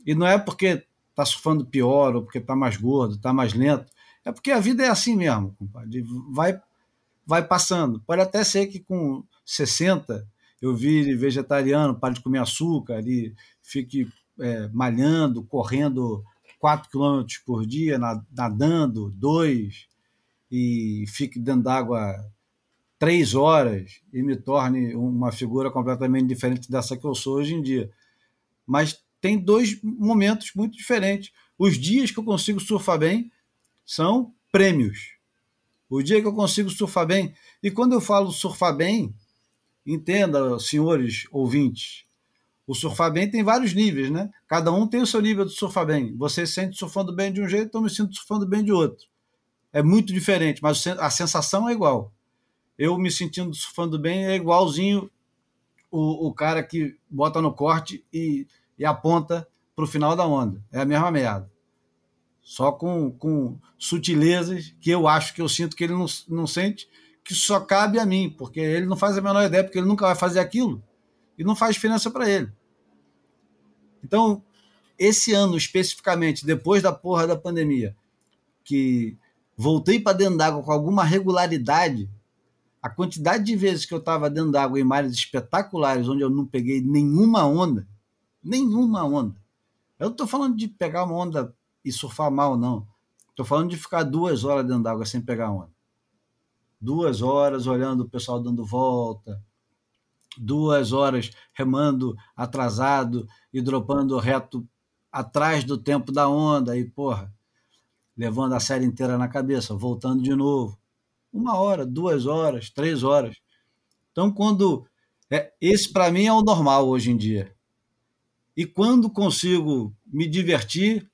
E não é porque está surfando pior ou porque está mais gordo, está mais lento. É porque a vida é assim mesmo, compadre. Vai, vai passando. Pode até ser que com 60 eu vire vegetariano, pare de comer açúcar e fique é, malhando, correndo 4 km por dia, nadando 2 e fique dentro d'água três horas e me torne uma figura completamente diferente dessa que eu sou hoje em dia. Mas tem dois momentos muito diferentes. Os dias que eu consigo surfar bem são prêmios. O dia que eu consigo surfar bem. E quando eu falo surfar bem, entenda, senhores ouvintes, o surfar bem tem vários níveis, né? Cada um tem o seu nível de surfar bem. Você se sente surfando bem de um jeito, eu me sinto surfando bem de outro. É muito diferente, mas a sensação é igual. Eu me sentindo surfando bem é igualzinho o, o cara que bota no corte e e aponta para o final da onda. É a mesma merda. Só com, com sutilezas que eu acho que eu sinto que ele não, não sente, que só cabe a mim, porque ele não faz a menor ideia, porque ele nunca vai fazer aquilo e não faz diferença para ele. Então, esse ano especificamente, depois da porra da pandemia, que voltei para dentro d'água com alguma regularidade, a quantidade de vezes que eu estava dentro d'água em mares espetaculares, onde eu não peguei nenhuma onda, nenhuma onda. Eu não estou falando de pegar uma onda e surfar mal, não. Estou falando de ficar duas horas dentro d'água sem pegar onda. Duas horas olhando o pessoal dando volta, duas horas remando atrasado e dropando reto atrás do tempo da onda e, porra, levando a série inteira na cabeça, voltando de novo. Uma hora, duas horas, três horas. Então, quando. É, esse, para mim, é o normal hoje em dia. E quando consigo me divertir,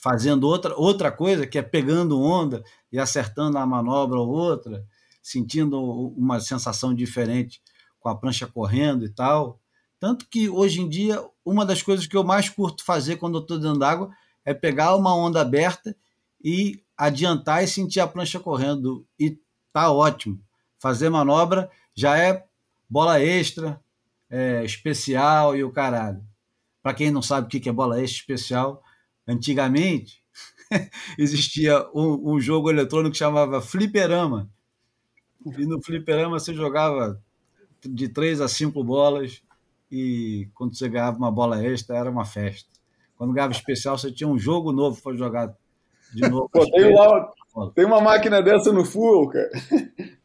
fazendo outra, outra coisa, que é pegando onda e acertando a manobra ou outra, sentindo uma sensação diferente com a prancha correndo e tal. Tanto que hoje em dia, uma das coisas que eu mais curto fazer quando estou dentro d'água é pegar uma onda aberta e adiantar e sentir a prancha correndo. E tá ótimo. Fazer manobra já é bola extra, é, especial e o caralho. Para quem não sabe o que é bola extra especial, antigamente existia um, um, jogo eletrônico que chamava Fliperama. E no Fliperama você jogava de três a cinco bolas e quando você ganhava uma bola extra era uma festa. Quando ganhava especial, você tinha um jogo novo para jogar de novo. Pô, tem, lá, tem uma máquina dessa no Full, cara.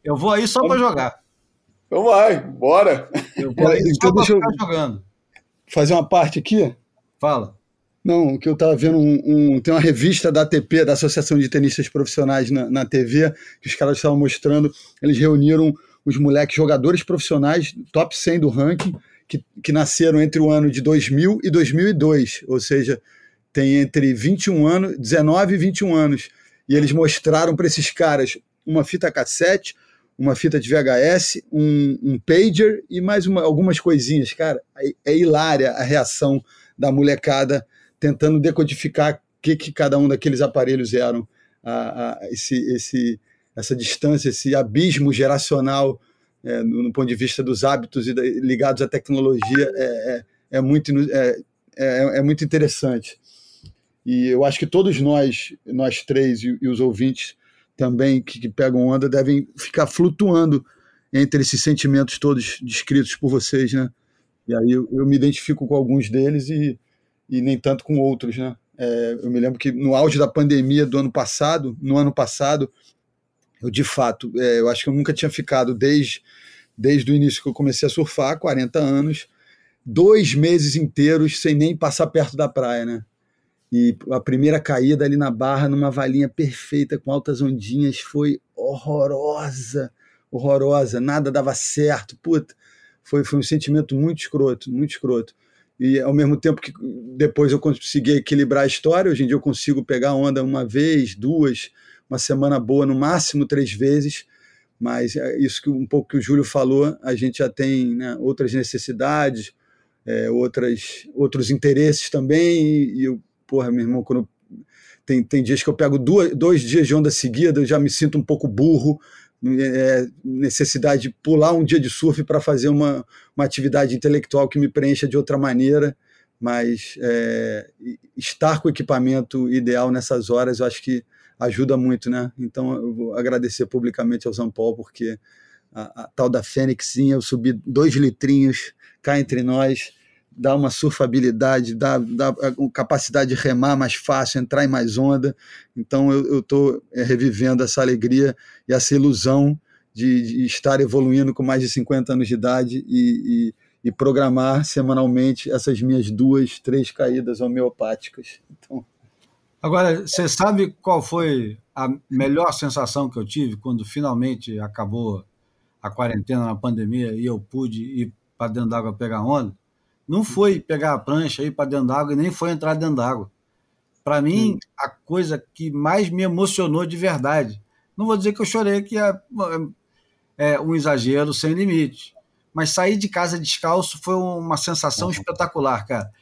Eu vou aí só para jogar. Então vai, bora. Eu vou aí então só deixa eu jogando. Fazer uma parte aqui? Fala. Não, que eu estava vendo um, um, Tem uma revista da ATP, da Associação de Tenistas Profissionais, na, na TV, que os caras estavam mostrando. Eles reuniram os moleques jogadores profissionais, top 100 do ranking, que, que nasceram entre o ano de 2000 e 2002, ou seja, tem entre 21 anos, 19 e 21 anos. E eles mostraram para esses caras uma fita cassete, uma fita de VHS, um, um pager e mais uma, algumas coisinhas. Cara, é, hilária a reação da molecada tentando decodificar o que, que cada um daqueles aparelhos eram. A, a, esse, esse, essa distância, esse abismo geracional é, no, no, ponto de vista dos hábitos da, ligados à tecnologia é, é, é muito, é, é, é, muito interessante. E eu acho que todos nós, nós três e, e os ouvintes também que, que, pegam onda devem ficar flutuando entre esses sentimentos todos descritos por vocês, né? E aí eu, eu me identifico com alguns deles e, e nem tanto com outros, né? É, eu me lembro que no auge da pandemia do ano passado, no ano passado, eu de fato, é, eu acho que eu nunca tinha ficado desde, desde o início que eu comecei a surfar, 40 anos, dois meses inteiros sem nem passar perto da praia, né? E a primeira caída ali na barra, numa valinha perfeita, com altas ondinhas, foi horrorosa, horrorosa, nada dava certo, puta. Foi, foi um sentimento muito escroto, muito escroto. E ao mesmo tempo que depois eu consegui equilibrar a história, hoje em dia eu consigo pegar onda uma vez, duas, uma semana boa, no máximo três vezes, mas é isso que um pouco que o Júlio falou, a gente já tem né, outras necessidades, é, outras, outros interesses também, e, e eu, porra, meu irmão, quando tem, tem dias que eu pego duas, dois dias de onda seguida, eu já me sinto um pouco burro, é, necessidade de pular um dia de surf para fazer uma, uma atividade intelectual que me preencha de outra maneira, mas é, estar com o equipamento ideal nessas horas, eu acho que ajuda muito, né? Então eu vou agradecer publicamente ao Zampol, porque a, a, tal da Fênixinha, eu subi dois litrinhos cá entre nós, dá uma surfabilidade, dá, dá capacidade de remar mais fácil, entrar em mais onda. Então eu estou é, revivendo essa alegria e essa ilusão de, de, estar evoluindo com mais de 50 anos de idade e, e, e programar semanalmente essas minhas duas, três caídas homeopáticas. Então, Agora, você sabe qual foi a melhor sensação que eu tive quando finalmente acabou a quarentena na pandemia e eu pude ir para dentro d'água pegar onda? Não foi pegar a prancha, ir para dentro d'água e nem foi entrar dentro d'água. Para mim, a coisa que mais me emocionou de verdade, não vou dizer que eu chorei, que é, é um exagero sem limite, mas sair de casa descalço foi uma sensação uhum. espetacular, cara.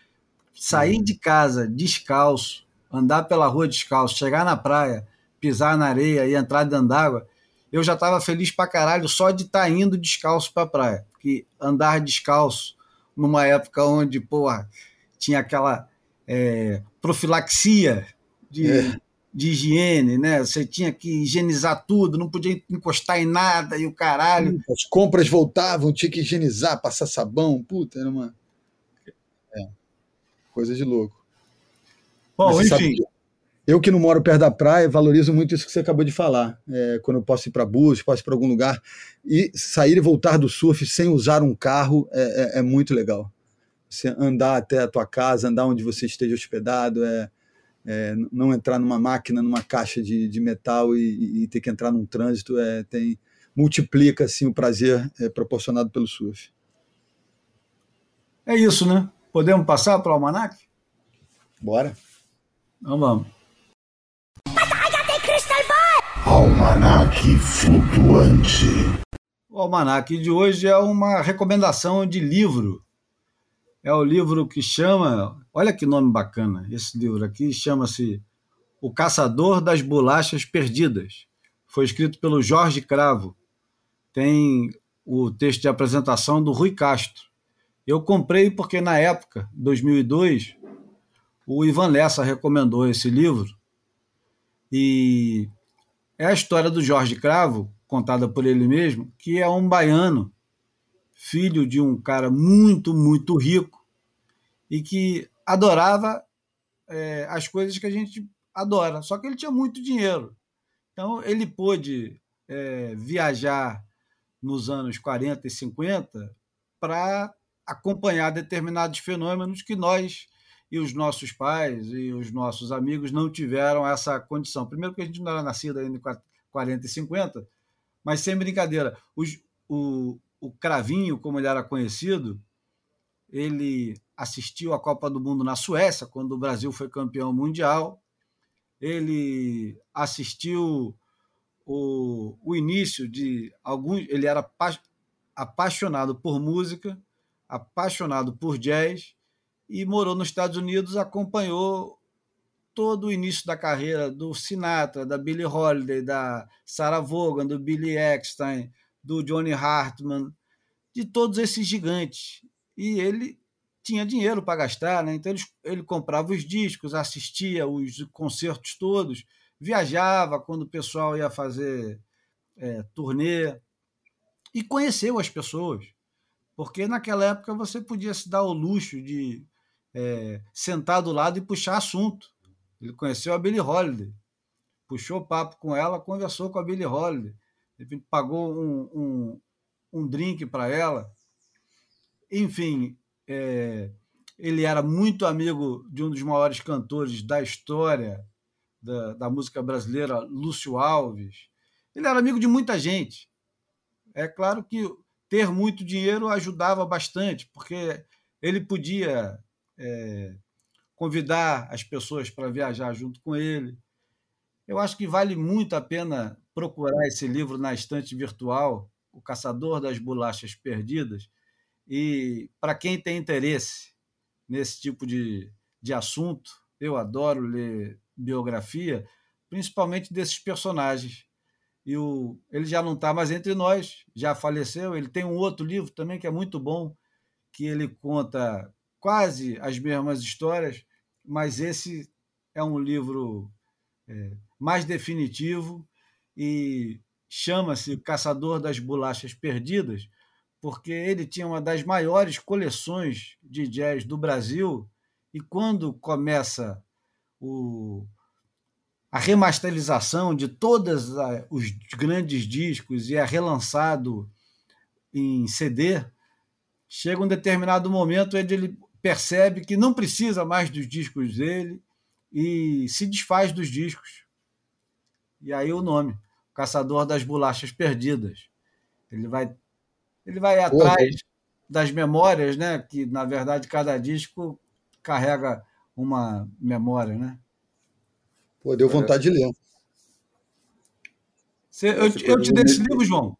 Sair uhum. de casa descalço, andar pela rua descalço, chegar na praia, pisar na areia e entrar dentro d'água, eu já estava feliz pra caralho só de estar tá indo descalço pra praia. Porque andar descalço numa época onde, porra, tinha aquela é, profilaxia de, é. de higiene, né? Você tinha que higienizar tudo, não podia encostar em nada e o caralho. As compras voltavam, tinha que higienizar, passar sabão, puta, era uma. É. Coisa de louco. Bom, Mas, enfim. Sabe, eu que não moro perto da praia, valorizo muito isso que você acabou de falar. É, quando eu posso ir para Búzios, posso ir para algum lugar e sair e voltar do surf sem usar um carro é, é, é, muito legal. Você andar até a tua casa, andar onde você esteja hospedado, é, é não entrar numa máquina, numa caixa de, de metal e, e, ter que entrar num trânsito, é, tem multiplica assim o prazer proporcionado pelo surf. É isso, né? Podemos passar para o almanac? Bora. Então vamos. Almanac flutuante. O almanac de hoje é uma recomendação de livro. É o livro que chama, olha que nome bacana, esse livro aqui chama-se O Caçador das Bolachas Perdidas. Foi escrito pelo Jorge Cravo. Tem o texto de apresentação do Rui Castro. Eu comprei porque na época, 2002, o Ivan Lessa recomendou esse livro e é a história do Jorge Cravo, contada por ele mesmo, que é um baiano, filho de um cara muito, muito rico e que adorava é, as coisas que a gente adora, só que ele tinha muito dinheiro. Então ele pôde é, viajar nos anos 40 e 50 para acompanhar determinados fenômenos que nós e os nossos pais e os nossos amigos não tiveram essa condição. Primeiro, porque a gente não era nascido ainda em 40 e 50, mas sem brincadeira. Os, o, o Cravinho, como ele era conhecido, ele assistiu à Copa do Mundo na Suécia, quando o Brasil foi campeão mundial. Ele assistiu o, o início de alguns. Ele era apaixonado por música, apaixonado por jazz e morou nos Estados Unidos, acompanhou todo o início da carreira do Sinatra, da Billie Holiday, da Sarah Vaughan, do Billy Eckstein, do Johnny Hartman, de todos esses gigantes. E ele tinha dinheiro para gastar, né? então ele, ele comprava os discos, assistia os concertos todos viajava quando o pessoal ia fazer é, turnê e conheceu as pessoas. Porque naquela época você podia se dar o luxo de é, sentar do lado e puxar assunto. Ele conheceu a Billie Holiday, puxou papo com ela, conversou com a Billie Holiday, pagou um, um, um drink para ela. Enfim, é, ele era muito amigo de um dos maiores cantores da história da, da música brasileira, Lúcio Alves. Ele era amigo de muita gente. É claro que ter muito dinheiro ajudava bastante, porque ele podia é, convidar as pessoas para viajar junto com ele. Eu acho que vale muito a pena procurar esse livro na estante virtual, O Caçador das Bolachas Perdidas. E para quem tem interesse nesse tipo de, de assunto, eu adoro ler biografia, principalmente desses personagens. E o, ele já não está mais entre nós, já faleceu. Ele tem um outro livro também que é muito bom, que ele conta quase as mesmas histórias, mas esse é um livro é, mais definitivo e chama-se Caçador das Bolachas Perdidas, porque ele tinha uma das maiores coleções de jazz do Brasil e quando começa o, a remasterização de todos os grandes discos e é relançado em CD, chega um determinado momento onde ele percebe que não precisa mais dos discos dele e se desfaz dos discos. E aí o nome, Caçador das Bolachas Perdidas. Ele vai, ele vai atrás das memórias, né? Que na verdade cada disco carrega uma memória, né? Pô, deu vontade de ler. Você, eu, eu te dei esse livro, João?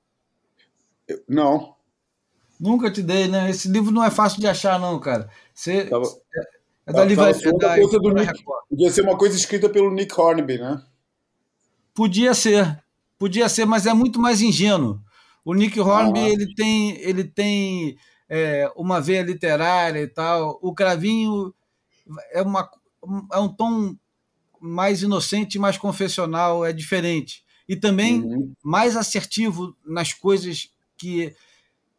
Não. Nunca te dei, né? Esse livro não é fácil de achar, não, cara. Você, tava, é, é da livraria. Da, coisa do Nick, podia ser uma coisa escrita pelo Nick Hornby, né? Podia ser. Podia ser, mas é muito mais ingênuo. O Nick Hornby, ah. ele tem, ele tem é, uma veia literária e tal. O Cravinho é, uma, é um tom mais inocente, mais confessional, é diferente. E também uhum. mais assertivo nas coisas que.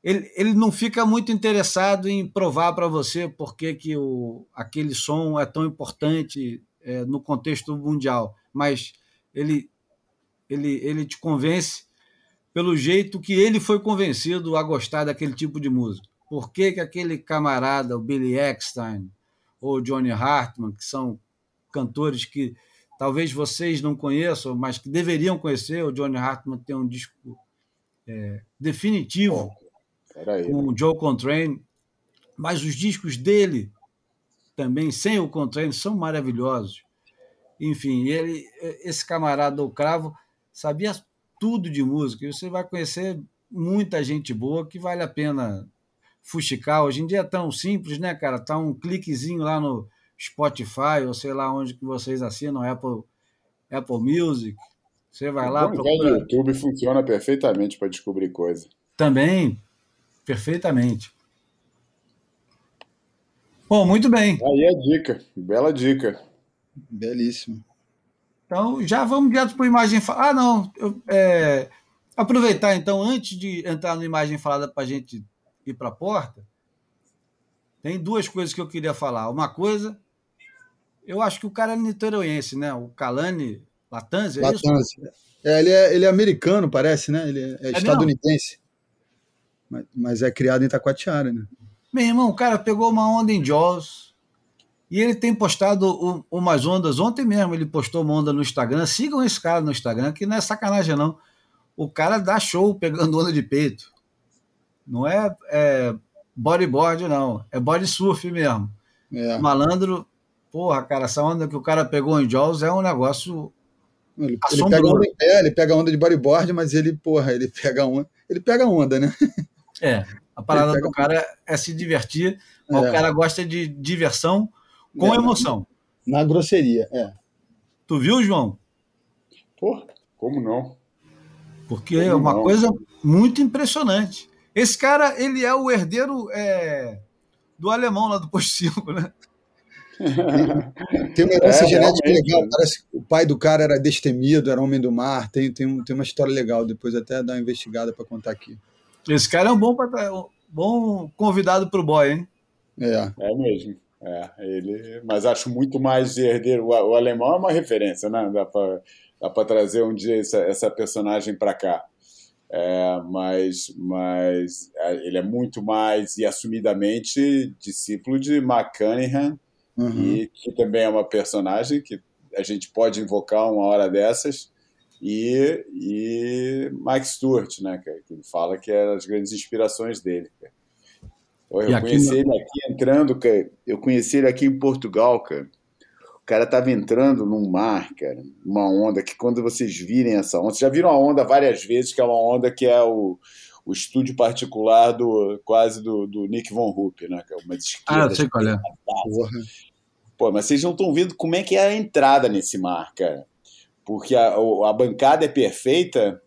Ele, ele não fica muito interessado em provar para você por que, que o, aquele som é tão importante é, no contexto mundial, mas ele, ele, ele te convence pelo jeito que ele foi convencido a gostar daquele tipo de música. Por que, que aquele camarada, o Billy Eckstein, ou Johnny Hartman, que são cantores que talvez vocês não conheçam, mas que deveriam conhecer. O Johnny Hartman tem um disco é, definitivo aí, com o Joe Contrain, mas os discos dele também, sem o Contrain, são maravilhosos. Enfim, ele, esse camarada, o Cravo, sabia tudo de música. E você vai conhecer muita gente boa que vale a pena fuxicar. Hoje em dia é tão simples, né, cara? Tá um cliquezinho lá no Spotify, ou sei lá onde que vocês assinam, Apple, Apple Music. Você vai lá. O procura... YouTube funciona perfeitamente para descobrir coisa. Também, perfeitamente. Bom, muito bem. Aí é dica, bela dica. Belíssimo. Então, já vamos direto para a imagem. Ah, não. Eu, é... Aproveitar, então, antes de entrar na imagem falada para a gente ir para a porta, tem duas coisas que eu queria falar. Uma coisa, eu acho que o cara é niteroense, né? O Kalani Latanzi, é Latanzi. isso? É, ele, é, ele é americano, parece, né? Ele é, é estadunidense. Mas, mas, é criado em Taquatiara, né? Meu irmão, o cara pegou uma onda em Jaws e ele tem postado umas ondas. Ontem mesmo ele postou uma onda no Instagram. Sigam esse cara no Instagram, que não é sacanagem, não. O cara dá show pegando onda de peito. Não é, é bodyboard, não. É body surf mesmo. É. Malandro, porra, cara, essa onda que o cara pegou em Jaws é um negócio. Ele, ele pega onda pé, ele pega onda de bodyboard, mas ele, porra, ele pega onda. Ele pega onda, né? É. A parada do cara é se divertir, mas é. o cara gosta de diversão com é, emoção. Na grosseria, é. Tu viu, João? Porra, como não? Porque como é uma não? coisa muito impressionante. Esse cara, ele é o herdeiro é, do alemão lá do Posto 5, né? tem uma herança é, genética legal. Parece que o pai do cara era destemido, era homem do mar. Tem, tem, tem uma história legal. Depois até dar uma investigada para contar aqui. Esse cara é um bom, um bom convidado para o boy, hein? É. É mesmo. É, ele, mas acho muito mais de herdeiro. O, o alemão é uma referência, né? Dá para trazer um dia essa, essa personagem para cá. É, mas, mas é, ele é muito mais e assumidamente discípulo de McCunningham, uhum. e que também é uma personagem que a gente pode invocar uma hora dessas e, e Mike Stewart, né, cara, que ele fala que é as grandes inspirações dele. Cara. Eu conheci ele aqui entrando, cara, eu conheci ele aqui em Portugal, cara. O cara tava entrando num mar, cara, uma onda que quando vocês virem essa onda, vocês já viram a onda várias vezes, que é uma onda que é o, o estúdio particular do quase do, do Nick Von Rupp, né? Que é uma ah, eu sei qual é. Pô, mas vocês não estão vendo como é que é a entrada nesse mar, cara porque a, a bancada é perfeita,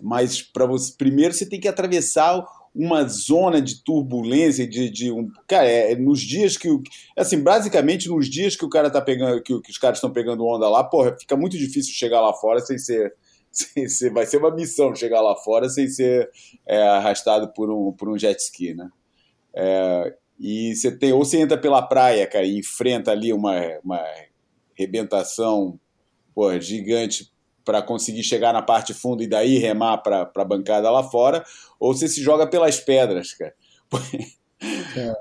mas para você primeiro você tem que atravessar uma zona de turbulência de, de um cara é, é nos dias que o assim basicamente nos dias que o cara tá pegando que, que os caras estão pegando onda lá porra fica muito difícil chegar lá fora sem ser, sem ser vai ser uma missão chegar lá fora sem ser é, arrastado por um por um jet ski né? É, e você tem ou você entra pela praia cara e enfrenta ali uma uma rebentação pô, gigante para conseguir chegar na parte funda e daí remar para a bancada lá fora, ou você se joga pelas pedras, cara. É.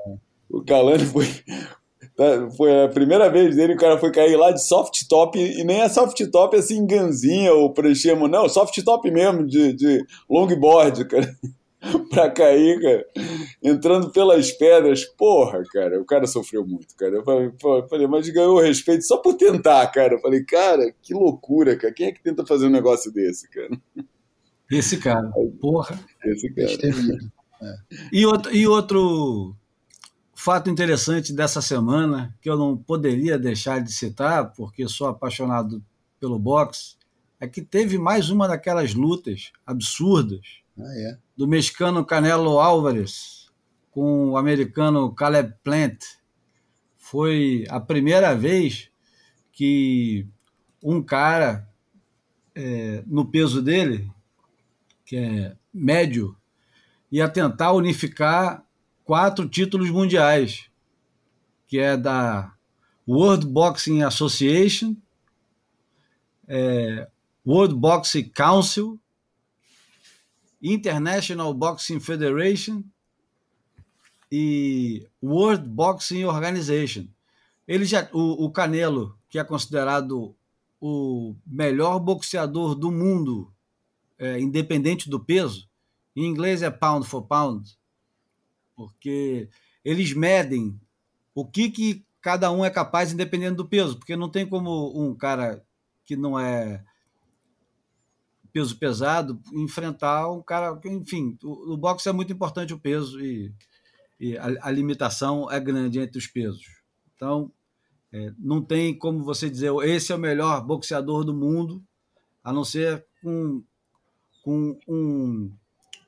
O Calani foi, tá, foi a primeira vez dele, o cara foi cair lá de soft top, e nem é soft top assim, ganzinha ou prechemo, não, soft top mesmo, de, de longboard, cara. pra cair, cara, entrando pelas pedras. Porra, cara, o cara sofreu muito, cara. Eu falei, eu falei, mas ganhou respeito só por tentar, cara. Eu falei, cara, que loucura, cara. Quem é que tenta fazer um negócio desse, cara? Esse cara, porra. Esse cara. É. E, outro, e outro fato interessante dessa semana, que eu não poderia deixar de citar, porque sou apaixonado pelo boxe, é que teve mais uma daquelas lutas absurdas ah, é? do mexicano Canelo Álvares com o americano Caleb Plant. Foi a primeira vez que um cara é, no peso dele, que é médio, ia tentar unificar quatro títulos mundiais, que é da World Boxing Association, é, World Boxing Council International Boxing Federation e World Boxing Organization. Ele já, o, o Canelo, que é considerado o melhor boxeador do mundo, é, independente do peso, em inglês é pound for pound, porque eles medem o que, que cada um é capaz, independendo do peso, porque não tem como um cara que não é peso pesado enfrentar um cara. Enfim, o, o boxe é muito importante o peso e, e a, a, limitação é grande entre os pesos. Então, é, não tem como você dizer esse é o melhor boxeador do mundo, a não ser com, com um,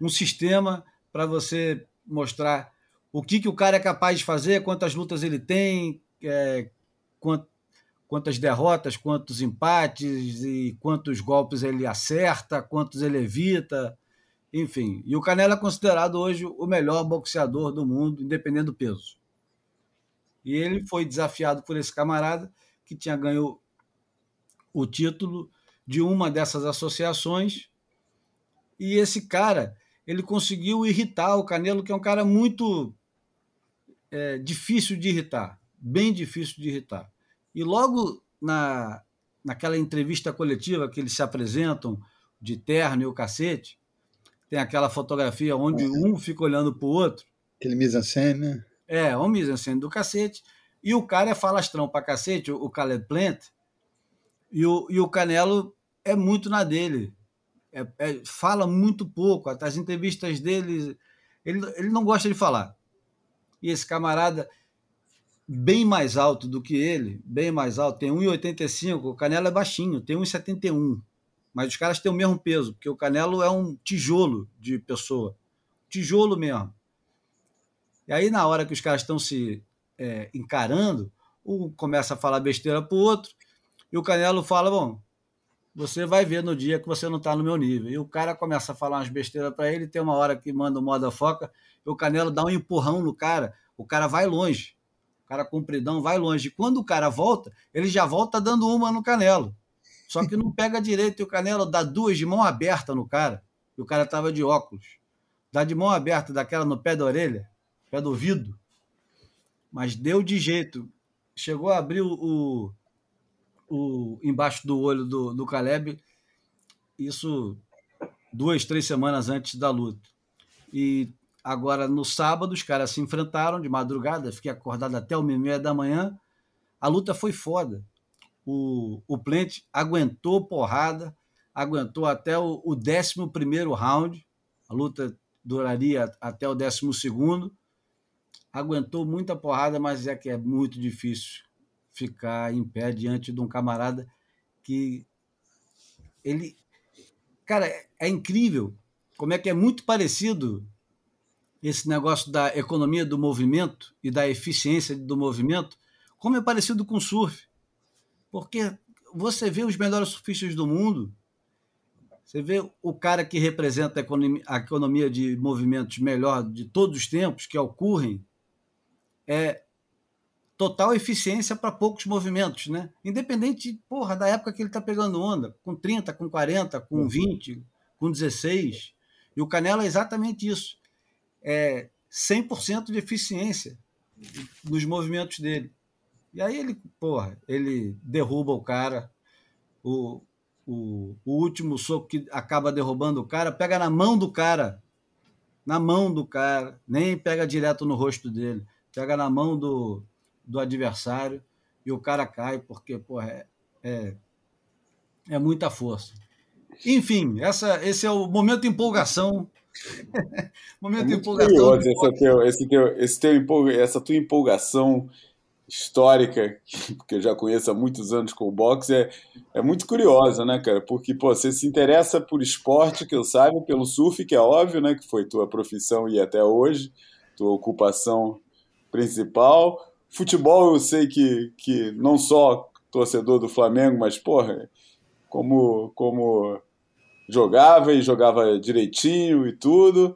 um sistema para você mostrar o que, que o cara é capaz de fazer, quantas lutas ele tem, é, quantas derrotas, quantos empates e quantos golpes ele acerta, quantos ele evita, enfim. E o Canelo é considerado hoje o melhor boxeador do mundo, independente do peso. E ele foi desafiado por esse camarada que tinha ganho o título de uma dessas associações. E esse cara, ele conseguiu irritar o Canelo, que é um cara muito é, difícil de irritar, bem difícil de irritar. E logo na, naquela entrevista coletiva que eles se apresentam de terno e o cacete, tem aquela fotografia onde um fica olhando para o outro. Aquele mise-en-scène, né? É, um mise-en-scène do cacete. E o cara é falastrão para cacete, o Caleb Plant, e o, e o Canelo é muito na dele. É, é, fala muito pouco. As entrevistas dele, ele, ele não gosta de falar e esse camarada bem mais alto do que ele, bem mais alto, tem 1,85, o Canelo é baixinho, tem 1,71. Mas os caras têm o mesmo peso, porque o Canelo é um tijolo de pessoa. Tijolo mesmo. E aí, na hora que os caras estão se é, encarando, um começa a falar besteira pro outro, e o Canelo fala: Bom, você vai ver no dia que você não está no meu nível. E o cara começa a falar umas besteiras para ele, tem uma hora que manda o moda foca, o Canelo dá um empurrão no cara, o cara vai longe. Cara compridão vai longe. Quando o cara volta, ele já volta dando uma no Canelo. Só que não pega direito e o Canelo dá duas de mão aberta no cara. E o cara tava de óculos. Dá de mão aberta, daquela no pé da orelha, pé do ouvido. Mas deu de jeito. Chegou a abrir o, o embaixo do olho do, do Caleb. Isso duas, três semanas antes da luta. E Agora, no sábado, os caras se enfrentaram de madrugada, fiquei acordado até e meia da manhã. A luta foi foda. O, o Plant aguentou porrada, aguentou até o, o 11 round. A luta duraria até o 12. Aguentou muita porrada, mas é que é muito difícil ficar em pé diante de um camarada que ele. Cara, é incrível como é que é muito parecido esse negócio da economia do movimento e da eficiência do movimento, como é parecido com o surf. Porque você vê os melhores surfistas do mundo, você vê o cara que representa a economia, a economia de movimentos melhor de todos os tempos, que é o Curren, é total eficiência para poucos movimentos, né? Independente, porra, da época que ele está pegando onda, com 30, com 40, com 20, com 16. E o Canela é exatamente isso é, 100% de eficiência nos movimentos dele. E aí ele, porra, ele derruba o cara, o, o, o último soco que acaba derrubando o cara, pega na mão do cara, na mão do cara, nem pega direto no rosto dele, pega na mão do, do adversário e o cara cai, porque, porra, é, é, é muita força. Enfim, essa, esse é o momento de empolgação Momento é de empolgação. Esse teu, esse teu, esse teu essa tua empolgação histórica, que eu já conheço há muitos anos com o boxe, é, é muito curiosa, né, cara? Porque, pô, você se interessa por esporte, que eu saiba, pelo surf, que é óbvio, né, que foi tua profissão e até hoje, tua ocupação principal. Futebol, eu sei que, que não só torcedor do Flamengo, mas, porra, como, como jogava e jogava direitinho e tudo.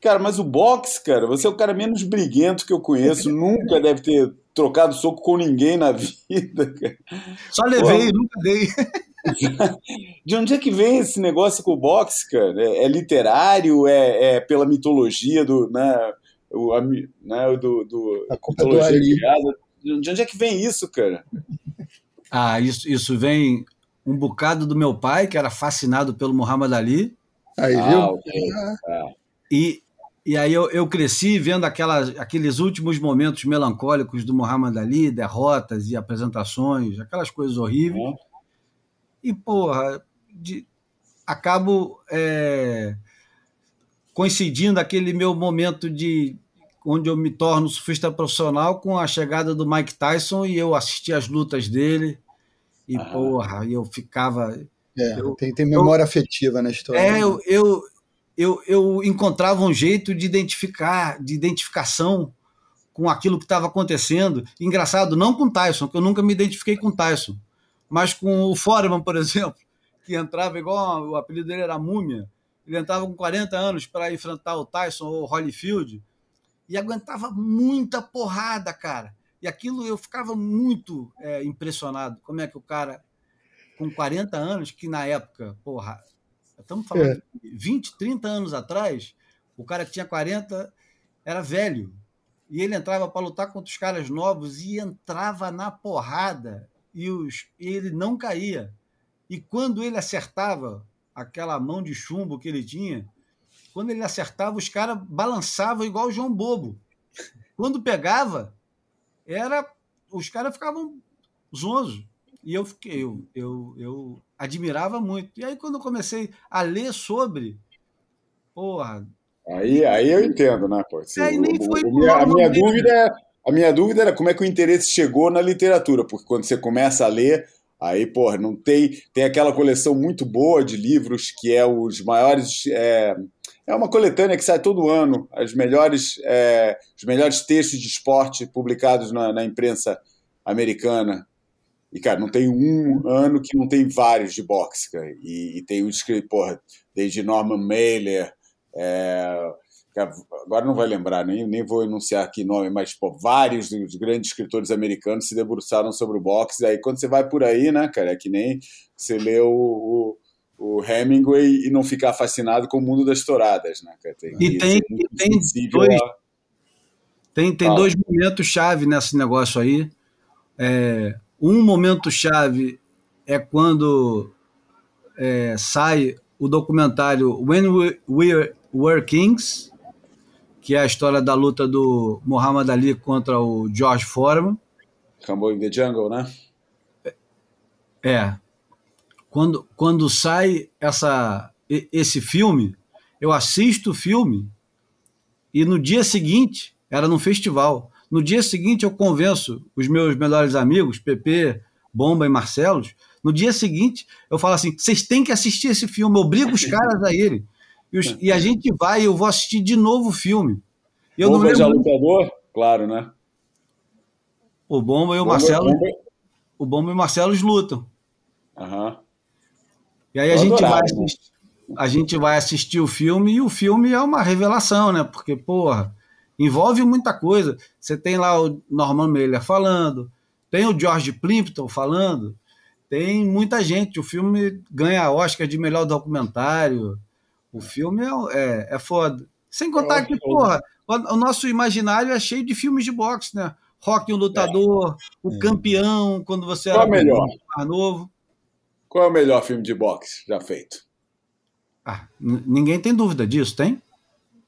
Cara, mas o boxe, cara, você é o cara menos briguento que eu conheço, nunca deve ter trocado soco com ninguém na vida, cara. Só levei, Pô, nunca dei. De onde é que vem esse negócio com o boxe, cara? É, é literário? É, é, pela mitologia do, né, o, a, né, do, do a mitologia criada? De onde é que vem isso, cara? Ah, isso, isso vem um bocado do meu pai, que era fascinado pelo Muhammad Ali. Aí, viu? Ah, okay. E e aí eu, eu cresci vendo aquelas, aqueles últimos momentos melancólicos do Muhammad Ali, derrotas e apresentações, aquelas coisas horríveis. Uhum. E, porra, de, acabo é, coincidindo aquele meu momento de onde eu me torno surfista profissional com a chegada do Mike Tyson e eu assisti as lutas dele e ah. porra, eu ficava é, eu, tem, tem memória eu, afetiva na história. É, né? eu, eu, eu, eu encontrava um jeito de identificar, de identificação com aquilo que estava acontecendo. Engraçado, não com Tyson, que eu nunca me identifiquei com Tyson, mas com o Foreman, por exemplo, que entrava igual o apelido dele era Múmia. Ele entrava com 40 anos para enfrentar o Tyson ou o Holyfield e aguentava muita porrada, cara. E aquilo eu ficava muito é, impressionado. Como é que o cara, com 40 anos, que na época, porra, estamos falando é. de 20, 30 anos atrás, o cara que tinha 40 era velho. E ele entrava para lutar contra os caras novos e entrava na porrada e, os, e ele não caía. E quando ele acertava aquela mão de chumbo que ele tinha, quando ele acertava, os caras balançavam igual o João Bobo. Quando pegava, era os caras ficavam zonzo. E eu fiquei, eu, eu, eu admirava muito. E aí, quando eu comecei a ler sobre, porra. Aí, aí eu entendo, né, pô? Assim, aí nem foi o, minha, a minha dúvida é, a minha dúvida era como é que o interesse chegou na literatura, porque quando você começa a ler, aí, porra, não tem. Tem aquela coleção muito boa de livros que é os maiores. É, é uma coletânea que sai todo ano, as melhores, é, os melhores textos de esporte publicados na, na, imprensa americana. E, cara, não tem um ano que não tem vários de boxe, cara. E, e tem uns que, porra, desde Norman Mailer, é, agora não vai lembrar, nem, nem vou enunciar aqui nome, mas pô, vários dos grandes escritores americanos se debruçaram sobre o boxe. Aí quando você vai por aí, né, cara, é que nem você lê o, o o Hemingway e não ficar fascinado com o mundo das touradas, né? Tem, e tem, e tem dois, a... tem, tem dois momentos chave nesse negócio aí. É, um momento chave é quando é, sai o documentário When We, We Were Kings, que é a história da luta do Muhammad Ali contra o George Foreman. Rumble in the Jungle, né? É quando, quando sai essa, esse filme, eu assisto o filme e no dia seguinte, era num festival, no dia seguinte eu convenço os meus melhores amigos, Pepe, Bomba e Marcelos, no dia seguinte eu falo assim, vocês têm que assistir esse filme, eu obrigo os caras a ele. E, os, e, a gente vai, eu vou assistir de novo o filme. Eu Bomba não lembro... já lutador? Claro, né? O Bomba e o Bomba, Marcelo... O Bomba e o Marcelo lutam. Aham. Uhum. E aí a gente, vai assistir, a gente vai assistir o filme e o filme é uma revelação, né? Porque, porra, envolve muita coisa. Você tem lá o Norman Mailer falando, tem o George Plimpton falando, tem muita gente. O filme ganha Oscar de melhor documentário. O filme é, é, é foda. Sem contar é que, porra, o, nosso imaginário é cheio de filmes de boxe, né? Rock, o Lutador, é. o Campeão, quando você Qual era melhor? mais novo. Qual é o melhor filme de boxe já feito? Ah, ninguém tem dúvida disso, tem?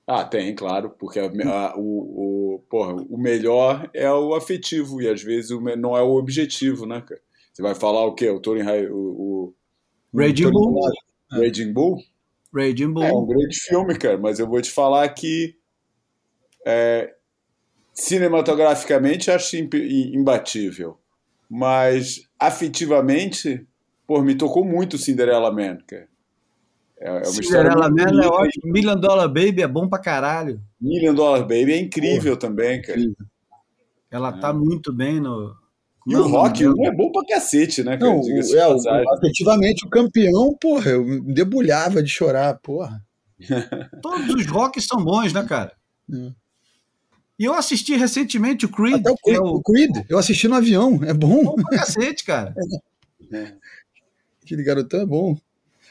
Ah, tem, claro, porque a, a, o, o, porra, o melhor é o afetivo e às vezes o, não é o objetivo, né, cara? Você vai falar o quê? O Tony o, o Raging Bull. Raging Bull? Raging Bull. É um grande filme, cara, mas eu vou te falar que é, cinematograficamente acho imbatível, mas afetivamente Pô, me tocou muito Cinderella Man, cara. É, é uma Cinderella Man é ótimo. Million Dollar Baby é bom pra caralho. Million Dollar Baby é incrível também, cara. Incrível. Ela é. tá muito bem no. E não, o rock não, é bom pra cacete, né? Não, é, efetivamente o campeão, porra, eu me debulhava de chorar, porra. Todos os rocks são bons, né, cara? É. E eu assisti recentemente o Creed. Até o Creed, é o... o Creed, eu assisti no avião, é bom. Bom pra cacete, cara. É. Aquele garotão é bom.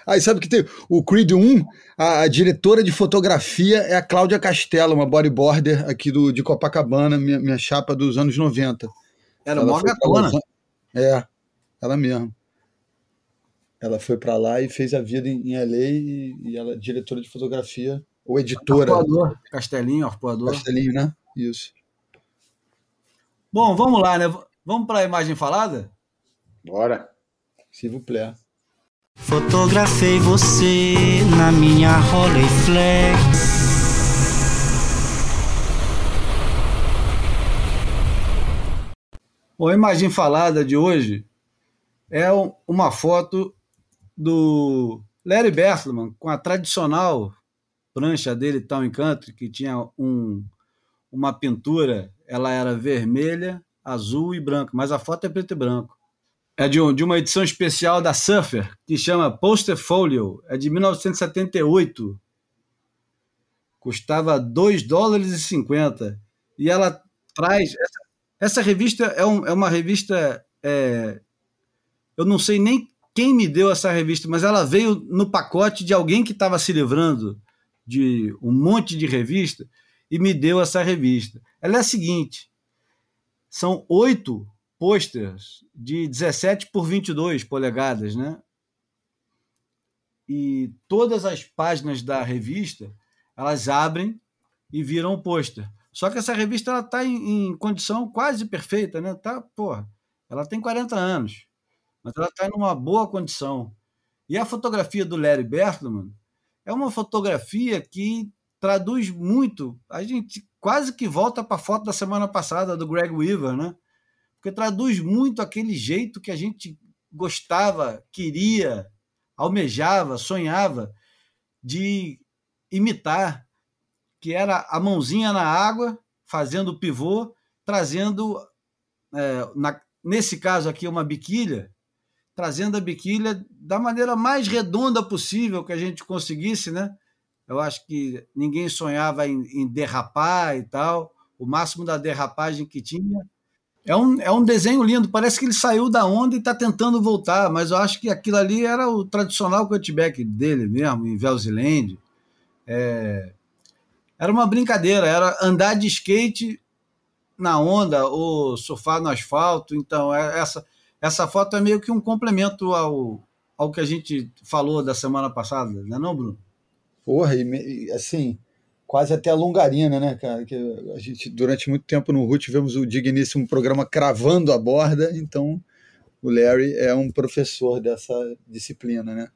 Ah, e sabe que tem o Creed 1, a, a, diretora de fotografia é a Cláudia Castelo, uma bodyboarder aqui do, de Copacabana, minha, minha chapa dos anos 90. Era uma gatona. É, ela mesma. Ela foi para lá e fez a vida em, em LA e, e ela é diretora de fotografia ou editora. Arpoador, Castelinho, Arpoador. Castelinho, né? Isso. Bom, vamos lá, né? Vamos para a imagem falada? Bora. S'il vous plaît. Fotografei você na minha Rolleiflex. A imagem falada de hoje é uma foto do Larry Bertelsmann com a tradicional prancha dele, Town Country, que tinha um, uma pintura, ela era vermelha, azul e branca, mas a foto é preto e branco. É de, um, de uma edição especial da Surfer, que chama Poster Folio, é de 1978. Custava 2 dólares e 50. E ela traz. Essa, essa revista é, um, é uma revista. É, eu não sei nem quem me deu essa revista, mas ela veio no pacote de alguém que estava se livrando de um monte de revista e me deu essa revista. Ela é a seguinte: são oito posters de 17 por 22 polegadas, né? E todas as páginas da revista elas abrem e viram um pôster. Só que essa revista ela está em, em, condição quase perfeita, né? Tá, porra, ela tem 40 anos, mas ela está em uma boa condição. E a fotografia do Larry Bertelsmann é uma fotografia que traduz muito. A gente quase que volta para a foto da semana passada do Greg Weaver, né? Porque traduz muito aquele jeito que a gente gostava, queria, almejava, sonhava de imitar, que era a mãozinha na água, fazendo o pivô, trazendo, é, na, nesse caso aqui, uma biquília, trazendo a biquília da maneira mais redonda possível que a gente conseguisse, né? Eu acho que ninguém sonhava em, em derrapar e tal. O máximo da derrapagem que tinha. É um, é um desenho lindo, parece que ele saiu da onda e está tentando voltar, mas eu acho que aquilo ali era o tradicional cutback dele mesmo, em Velziland. É, era uma brincadeira, era andar de skate na onda ou surfar no asfalto. Então, é, essa, essa foto é meio que um complemento ao, ao que a gente falou da semana passada, não é não, Bruno? Porra, e, assim, quase até a longarina, né, cara? Que a gente, durante muito tempo no RUT, tivemos o digníssimo programa Cravando a Borda, então o Larry é um professor dessa disciplina, né?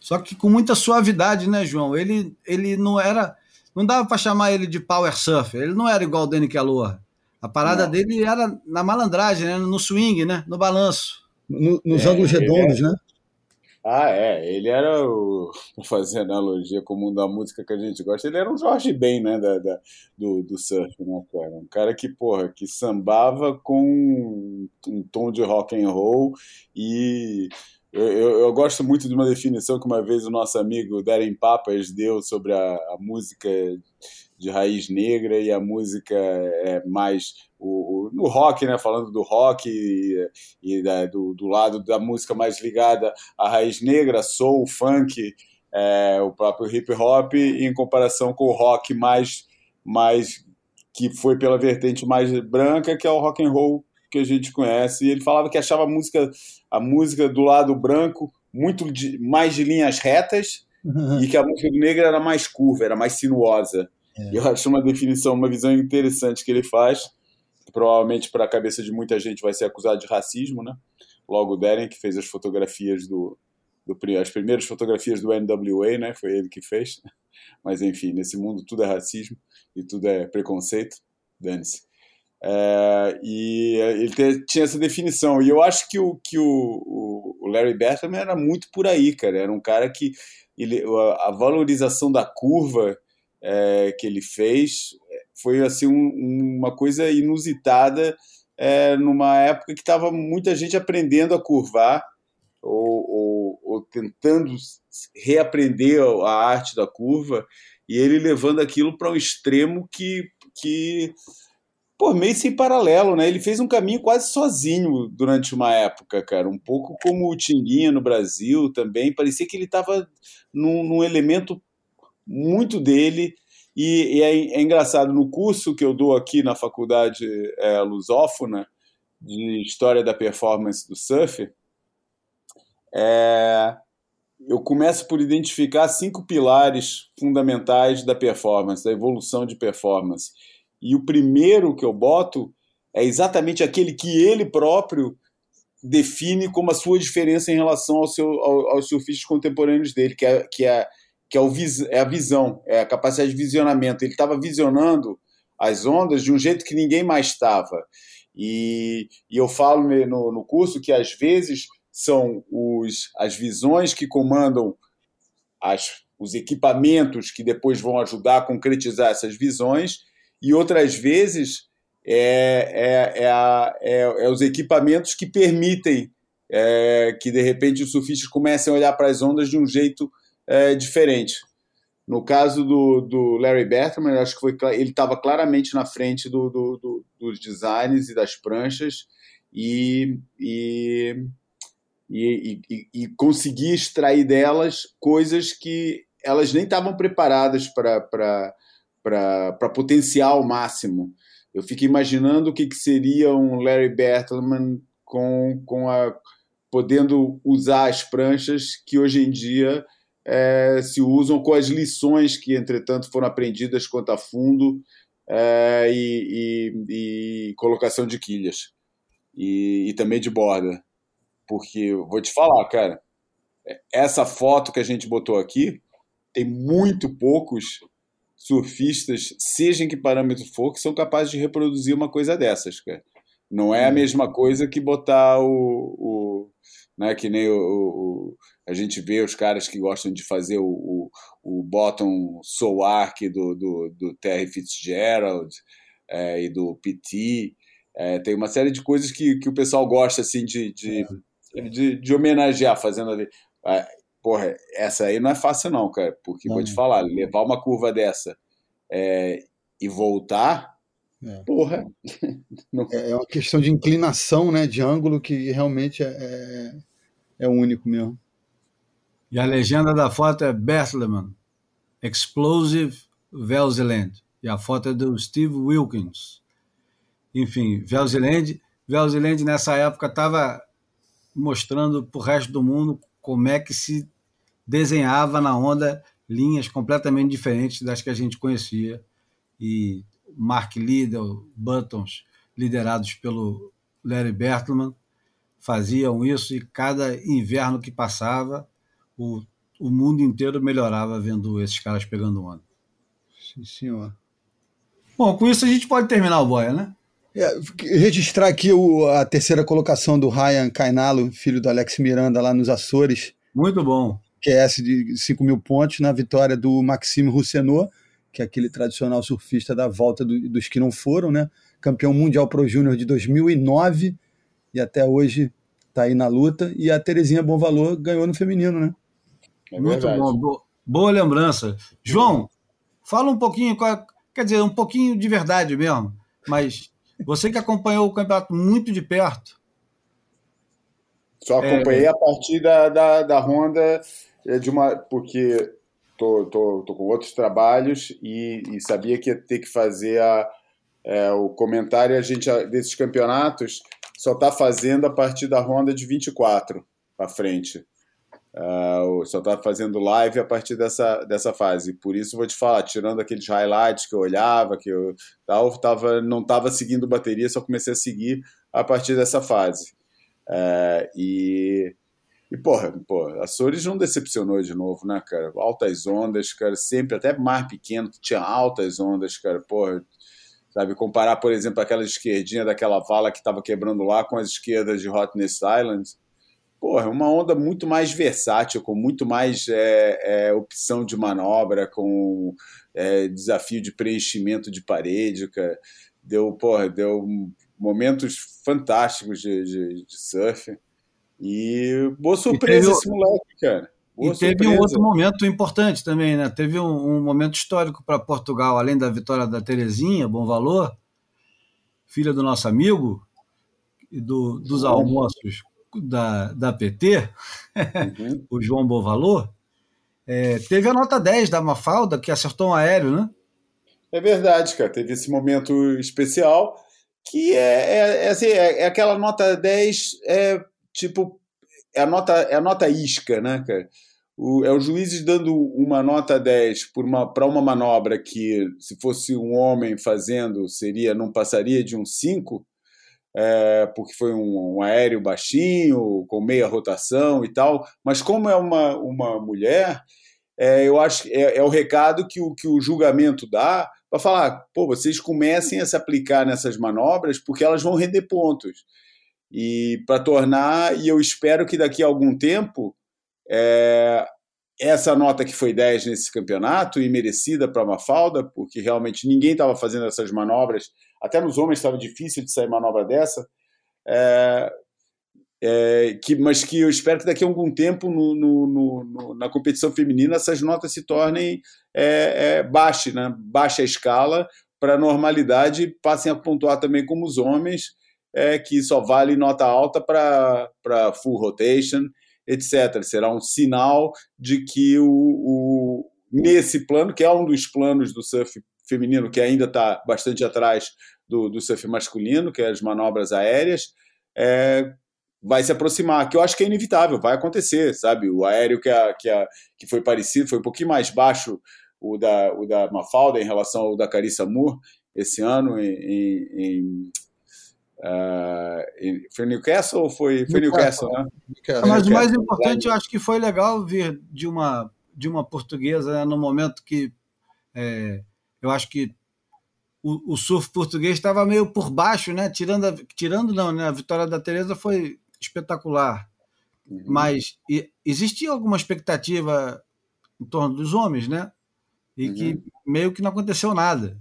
Só que com muita suavidade, né, João? Ele, ele não era. Não dava para chamar ele de power surfer, ele não era igual o Danny Kelloor. A parada não. dele era na malandragem, né? no swing, né? no balanço. No, nos é, ângulos redondos, é... né? Ah, é. Ele era o. Fazer analogia com o mundo da música que a gente gosta. Ele era um Jorge Ben, né? Da, da, do, do surf, né, cara? Um cara que, porra, que sambava com um tom de rock and roll e. Eu, eu, eu, gosto muito de uma definição que uma vez o nosso amigo Darren Papas deu sobre a, a música de raiz negra e a música é mais o, o, no rock, né? Falando do rock e, e da, do, do, lado da música mais ligada à raiz negra, soul, funk, é, o próprio hip hop, em comparação com o rock mais, mais que foi pela vertente mais branca, que é o rock and roll que a gente conhece. E ele falava que achava a música, a música do lado branco muito de, mais de linhas retas uhum. e que a música negra era mais curva, era mais sinuosa. É. Eu acho uma definição, uma visão interessante que ele faz. Provavelmente para a cabeça de muita gente vai ser acusado de racismo, né? Logo o Deren, que fez as fotografias do, do, as primeiras fotografias do NWA, né? Foi ele que fez. Mas enfim, nesse mundo tudo é racismo e tudo é preconceito. Dane-se. É, e ele te, tinha essa definição. E eu acho que o, que o, o Larry Bertram era muito por aí, cara. Era um cara que ele, a, a valorização da curva é, que ele fez foi assim um, uma coisa inusitada é, numa época que estava muita gente aprendendo a curvar ou, ou, ou, tentando reaprender a arte da curva e ele levando aquilo para um extremo que, que meio sem paralelo, né? Ele fez um caminho quase sozinho durante uma época, cara. Um pouco como o Tinguinha no Brasil também. Parecia que ele estava num, num elemento muito dele. E, e é, é, engraçado, no curso que eu dou aqui na faculdade é, lusófona, de História da Performance do Surf, é, eu começo por identificar cinco pilares fundamentais da performance, da evolução de performance. E o primeiro que eu boto é exatamente aquele que ele próprio define como a sua diferença em relação ao seu, ao, aos surfistas contemporâneos dele, que é, que é, que é, o é a visão, é a capacidade de visionamento. Ele estava visionando as ondas de um jeito que ninguém mais estava. E, e, eu falo no, no curso que às vezes são os, as visões que comandam as, os equipamentos que depois vão ajudar a concretizar essas visões, e outras vezes é, é, é, a, é, é os equipamentos que permitem é, que de repente os surfistas comecem a olhar para as ondas de um jeito é, diferente. No caso do, do Larry Bertman, acho que foi, ele estava claramente na frente do, do, do, dos designs e das pranchas e, e, e, e, e extrair delas coisas que elas nem estavam preparadas para potencial máximo. Eu fico imaginando o que, que seria um Larry Bertman com, com a, podendo usar as pranchas que hoje em dia é, se usam com as lições que, entretanto, foram aprendidas quanto a fundo é, e, e, e, colocação de quilhas e, e, também de borda. Porque, vou te falar, cara, essa foto que a gente botou aqui tem muito poucos surfistas, seja em que parâmetro for, que são capazes de reproduzir uma coisa dessas, cara. Não é a mesma coisa que botar o, o né, que nem o, o, a gente vê os caras que gostam de fazer o, o, o bottom soul arc do, do, do Terry Fitzgerald é, e do PT. É, tem uma série de coisas que, que o pessoal gosta assim de, de, de, de homenagear, fazendo ali. É, porra, essa aí não é fácil não, cara, porque não. vou te falar, levar uma curva dessa é, e voltar, é. porra. Não... É, é uma questão de inclinação, né, de ângulo que realmente é, é, é único mesmo. E a legenda da foto é Bethlehem, Explosive Velzeland. E a foto é do Steve Wilkins. Enfim, Velzeland, Velzeland nessa época estava mostrando para o resto do mundo como é que se desenhava na onda linhas completamente diferentes das que a gente conhecia. E Mark Liddell, Buttons, liderados pelo Larry Bertman, faziam isso e cada inverno que passava, o, o mundo inteiro melhorava vendo esses caras pegando onda. Sim, senhor. Bom, com isso a gente pode terminar o boia, né? É, registrar aqui o, a terceira colocação do Ryan Cainalo, filho do Alex Miranda, lá nos Açores. Muito bom. QS de 5 mil pontos na vitória do Maxime Roussenot, que é aquele tradicional surfista da volta do, dos que não foram, né? Campeão mundial pro Júnior de 2009 e até hoje está aí na luta. E a Terezinha Bom Valor ganhou no feminino, né? É Muito bom, boa, boa lembrança. João, fala um pouquinho, quer dizer, um pouquinho de verdade mesmo, mas você que acompanhou o campeonato muito de perto. Só acompanhei é... a partir da, da, da Honda é de uma. porque tô, tô, tô com outros trabalhos e, e, sabia que ia ter que fazer a, é, o comentário a gente desses campeonatos só está fazendo a partir da ronda de 24 para frente. Uh, só está fazendo live a partir dessa, dessa fase. Por isso vou te falar, tirando aqueles highlights que eu olhava, que eu tal, tava, não estava seguindo bateria, só comecei a seguir a partir dessa fase. Uh, e e, porra, porra, Açores não decepcionou de novo, né, cara? Altas ondas, cara, sempre, até mar pequeno, tinha altas ondas, cara, porra. Sabe, comparar, por exemplo, aquela esquerdinha daquela vala que estava quebrando lá com as esquerdas de Hotness Island. Porra, uma onda muito mais versátil, com muito mais é, é, opção de manobra, com é, desafio de preenchimento de parede, cara. Deu, porra, deu momentos fantásticos de, de, de surf. E boa surpresa esse moleque, cara. Boa e teve um outro momento importante também, né? Teve um, um momento histórico para Portugal, além da vitória da Terezinha, Bom Valor, filha do nosso amigo, e do, dos almoços da, da PT, uhum. o João Bom Valor. É, teve a nota 10 da Mafalda, que acertou um aéreo, né? É verdade, cara. Teve esse momento especial que é, é, é, assim, é, é aquela nota 10 é, tipo, é a nota, é a nota isca, né, cara? o, é os juízes dando uma nota 10 para uma, uma manobra que, se fosse um homem fazendo, seria não passaria de um 5, é, porque foi um, um, aéreo baixinho, com meia rotação e tal. Mas como é uma, uma mulher, é, eu acho é, é, o recado que o, que o julgamento dá para falar, pô, vocês comecem a se aplicar nessas manobras porque elas vão render pontos. E para tornar, e eu espero que daqui a algum tempo é, essa nota que foi 10 nesse campeonato, e merecida para a Mafalda, porque realmente ninguém estava fazendo essas manobras, até nos homens estava difícil de sair manobra dessa, é, é, que, mas que eu espero que daqui a algum tempo no, no, no, na competição feminina essas notas se tornem é, é, baixa, né? baixa escala, para a normalidade passem a pontuar também como os homens, é, que só vale nota alta para full rotation etc. Será um sinal de que o, o, nesse plano, que é um dos planos do surf feminino, que ainda está bastante atrás do, do surf masculino, que é as manobras aéreas, é, vai se aproximar, que eu acho que é inevitável, vai acontecer, sabe? O aéreo que, a, que, a, que foi parecido, foi um pouquinho mais baixo o da, o da Mafalda em relação ao da Carissa Moore esse ano em, em, Uh, foi Newcastle ou foi, foi Newcastle, Newcastle né? Newcastle. Mas o mais importante, eu acho que foi legal vir de uma, de uma portuguesa né, no momento que é, eu acho que o, o surf português estava meio por baixo, né? Tirando, a, tirando não, né? A vitória da Teresa foi espetacular. Uhum. Mas e, existia alguma expectativa em torno dos homens, né? E uhum. que meio que não aconteceu nada.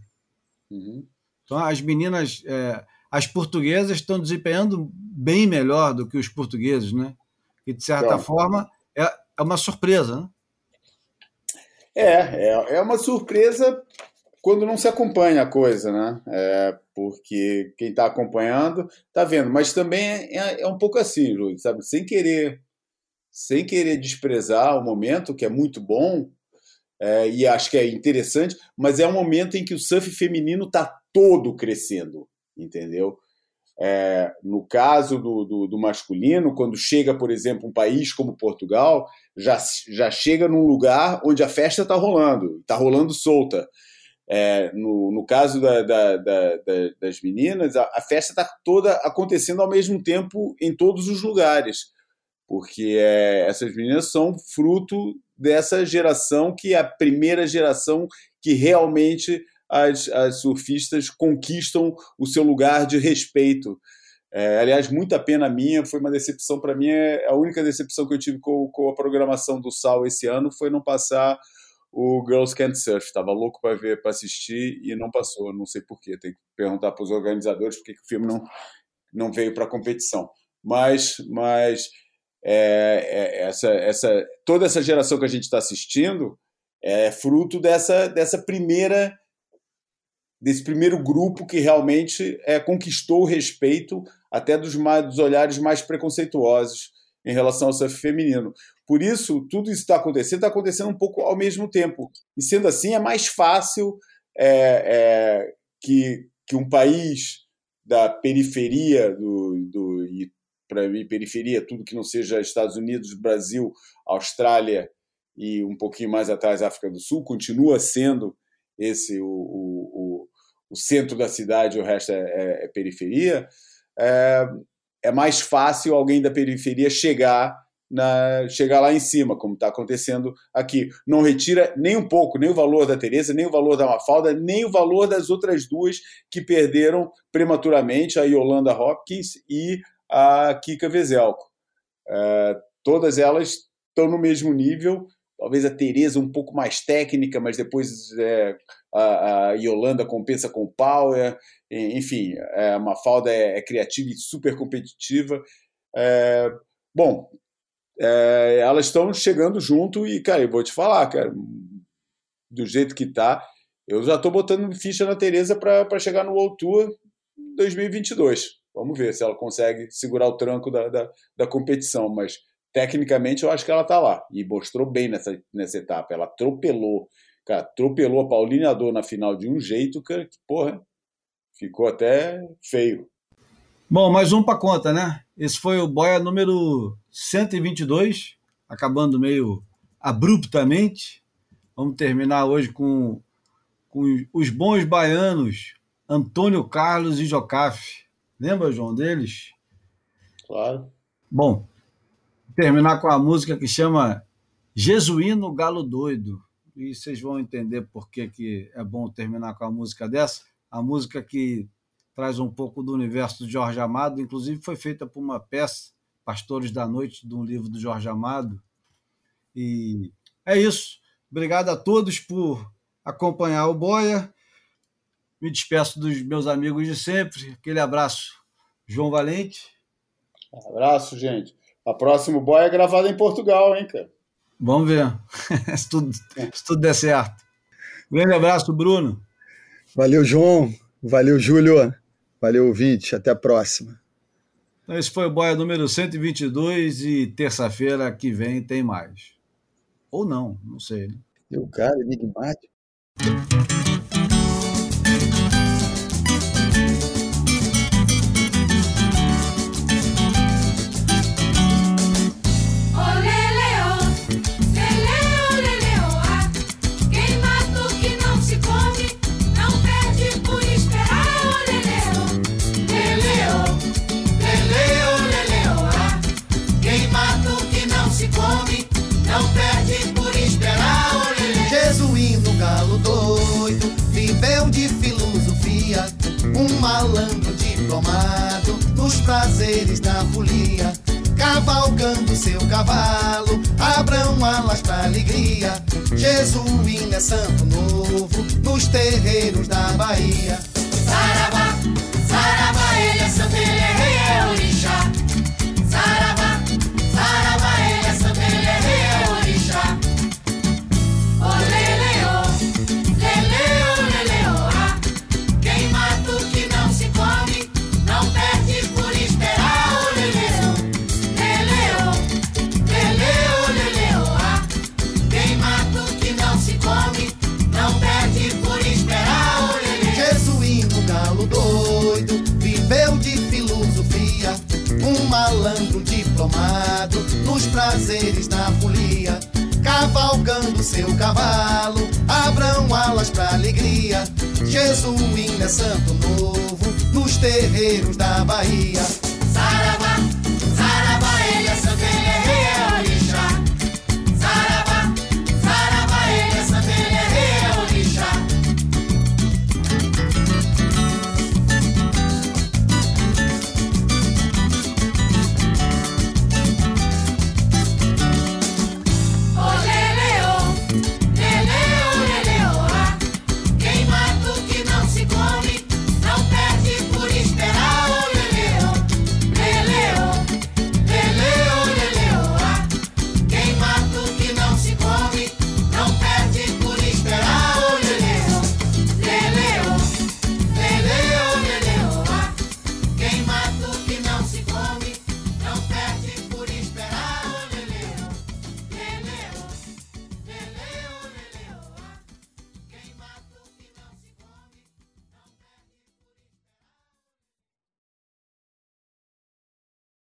Uhum. Então as meninas é, as portuguesas estão desempenhando bem melhor do que os portugueses, né? E, de certa forma, é, é uma surpresa, né? É, é, é uma surpresa quando não se acompanha a coisa, né? É, porque quem está acompanhando está vendo. Mas também é, é, é, um pouco assim, Júlio, sabe? Sem querer, sem querer desprezar o momento, que é muito bom, é, e acho que é interessante, mas é um momento em que o surf feminino está todo crescendo entendeu? É, no caso do, do, do, masculino, quando chega, por exemplo, um país como Portugal, já, já chega num lugar onde a festa está rolando, está rolando solta. É, no, no caso da, da, da, das meninas, a, a festa está toda acontecendo ao mesmo tempo em todos os lugares, porque é, essas meninas são fruto dessa geração que é a primeira geração que realmente as, as surfistas conquistam o seu lugar de respeito. É, aliás, muita pena minha, foi uma decepção para mim. É a única decepção que eu tive com, com a programação do Sal esse ano foi não passar o Girls Can't Surf. Estava louco para ver, para assistir e não passou. Não sei porquê. Tem que perguntar para os organizadores por que o filme não, não veio para a competição. Mas, mas é, é, essa, essa, toda essa geração que a gente está assistindo é fruto dessa, dessa primeira desse primeiro grupo que realmente é, conquistou o respeito até dos, mais, dos olhares mais preconceituosos em relação ao surf feminino. Por isso, tudo isso está acontecendo, está acontecendo um pouco ao mesmo tempo. E sendo assim, é mais fácil é, é, que, que um país da periferia do, do e para mim periferia tudo que não seja Estados Unidos, Brasil, Austrália e um pouquinho mais atrás África do Sul continua sendo esse o, o, o centro da cidade e o resto é, é, é periferia, é, é, mais fácil alguém da periferia chegar na, chegar lá em cima, como está acontecendo aqui. Não retira nem um pouco, nem o valor da Teresa, nem o valor da Mafalda, nem o valor das outras duas que perderam prematuramente, a Yolanda Hopkins e a Kika Vezelko. É, todas elas estão no mesmo nível, talvez a Teresa um pouco mais técnica, mas depois é, a, a Yolanda compensa com o Power, enfim, é, a Mafalda é, é criativa e super competitiva. É, bom, é, elas estão chegando junto e, cara, eu vou te falar, cara, do jeito que tá, eu já estou botando ficha na Teresa para chegar no World Tour 2022. Vamos ver se ela consegue segurar o tranco da, da, da competição, mas tecnicamente eu acho que ela está lá e mostrou bem nessa, nessa etapa. Ela atropelou Cara, atropelou a Paulina Ador na final de um jeito, cara, que, porra, ficou até feio. Bom, mais um para conta, né? Esse foi o Boia número 122, acabando meio abruptamente. Vamos terminar hoje com, com os bons baianos Antônio Carlos e Jocafe. Lembra, João, deles? Claro. Bom, terminar com a música que chama Jesuíno Galo Doido. E vocês vão entender por que, que é bom terminar com a música dessa. A música que traz um pouco do universo do Jorge Amado, inclusive foi feita por uma peça, Pastores da Noite, de um livro do Jorge Amado. E é isso. Obrigado a todos por acompanhar o Boia. Me despeço dos meus amigos de sempre. Aquele abraço, João Valente. Abraço, gente. A próxima Boia é gravada em Portugal, hein, cara? Vamos ver se tudo, se tudo der certo. Grande abraço, Bruno. Valeu, João. Valeu, Júlio. Valeu, ouvinte. Até a próxima. Então, esse foi o Boia número 122 e terça-feira que vem tem mais. Ou não, não sei. Né? E o cara enigmático. Malandro diplomado nos prazeres da folia. Cavalgando seu cavalo, abram alas pra alegria. Jesuíno é santo novo nos terreiros da Bahia. Saravá, saravá, ele é santo, ele é rei, é orixá. Malandro diplomado nos prazeres da folia. Cavalgando seu cavalo, abram alas pra alegria. Jesuíno é santo novo nos terreiros da Bahia. Saravá, saravá, ele é santo, ele é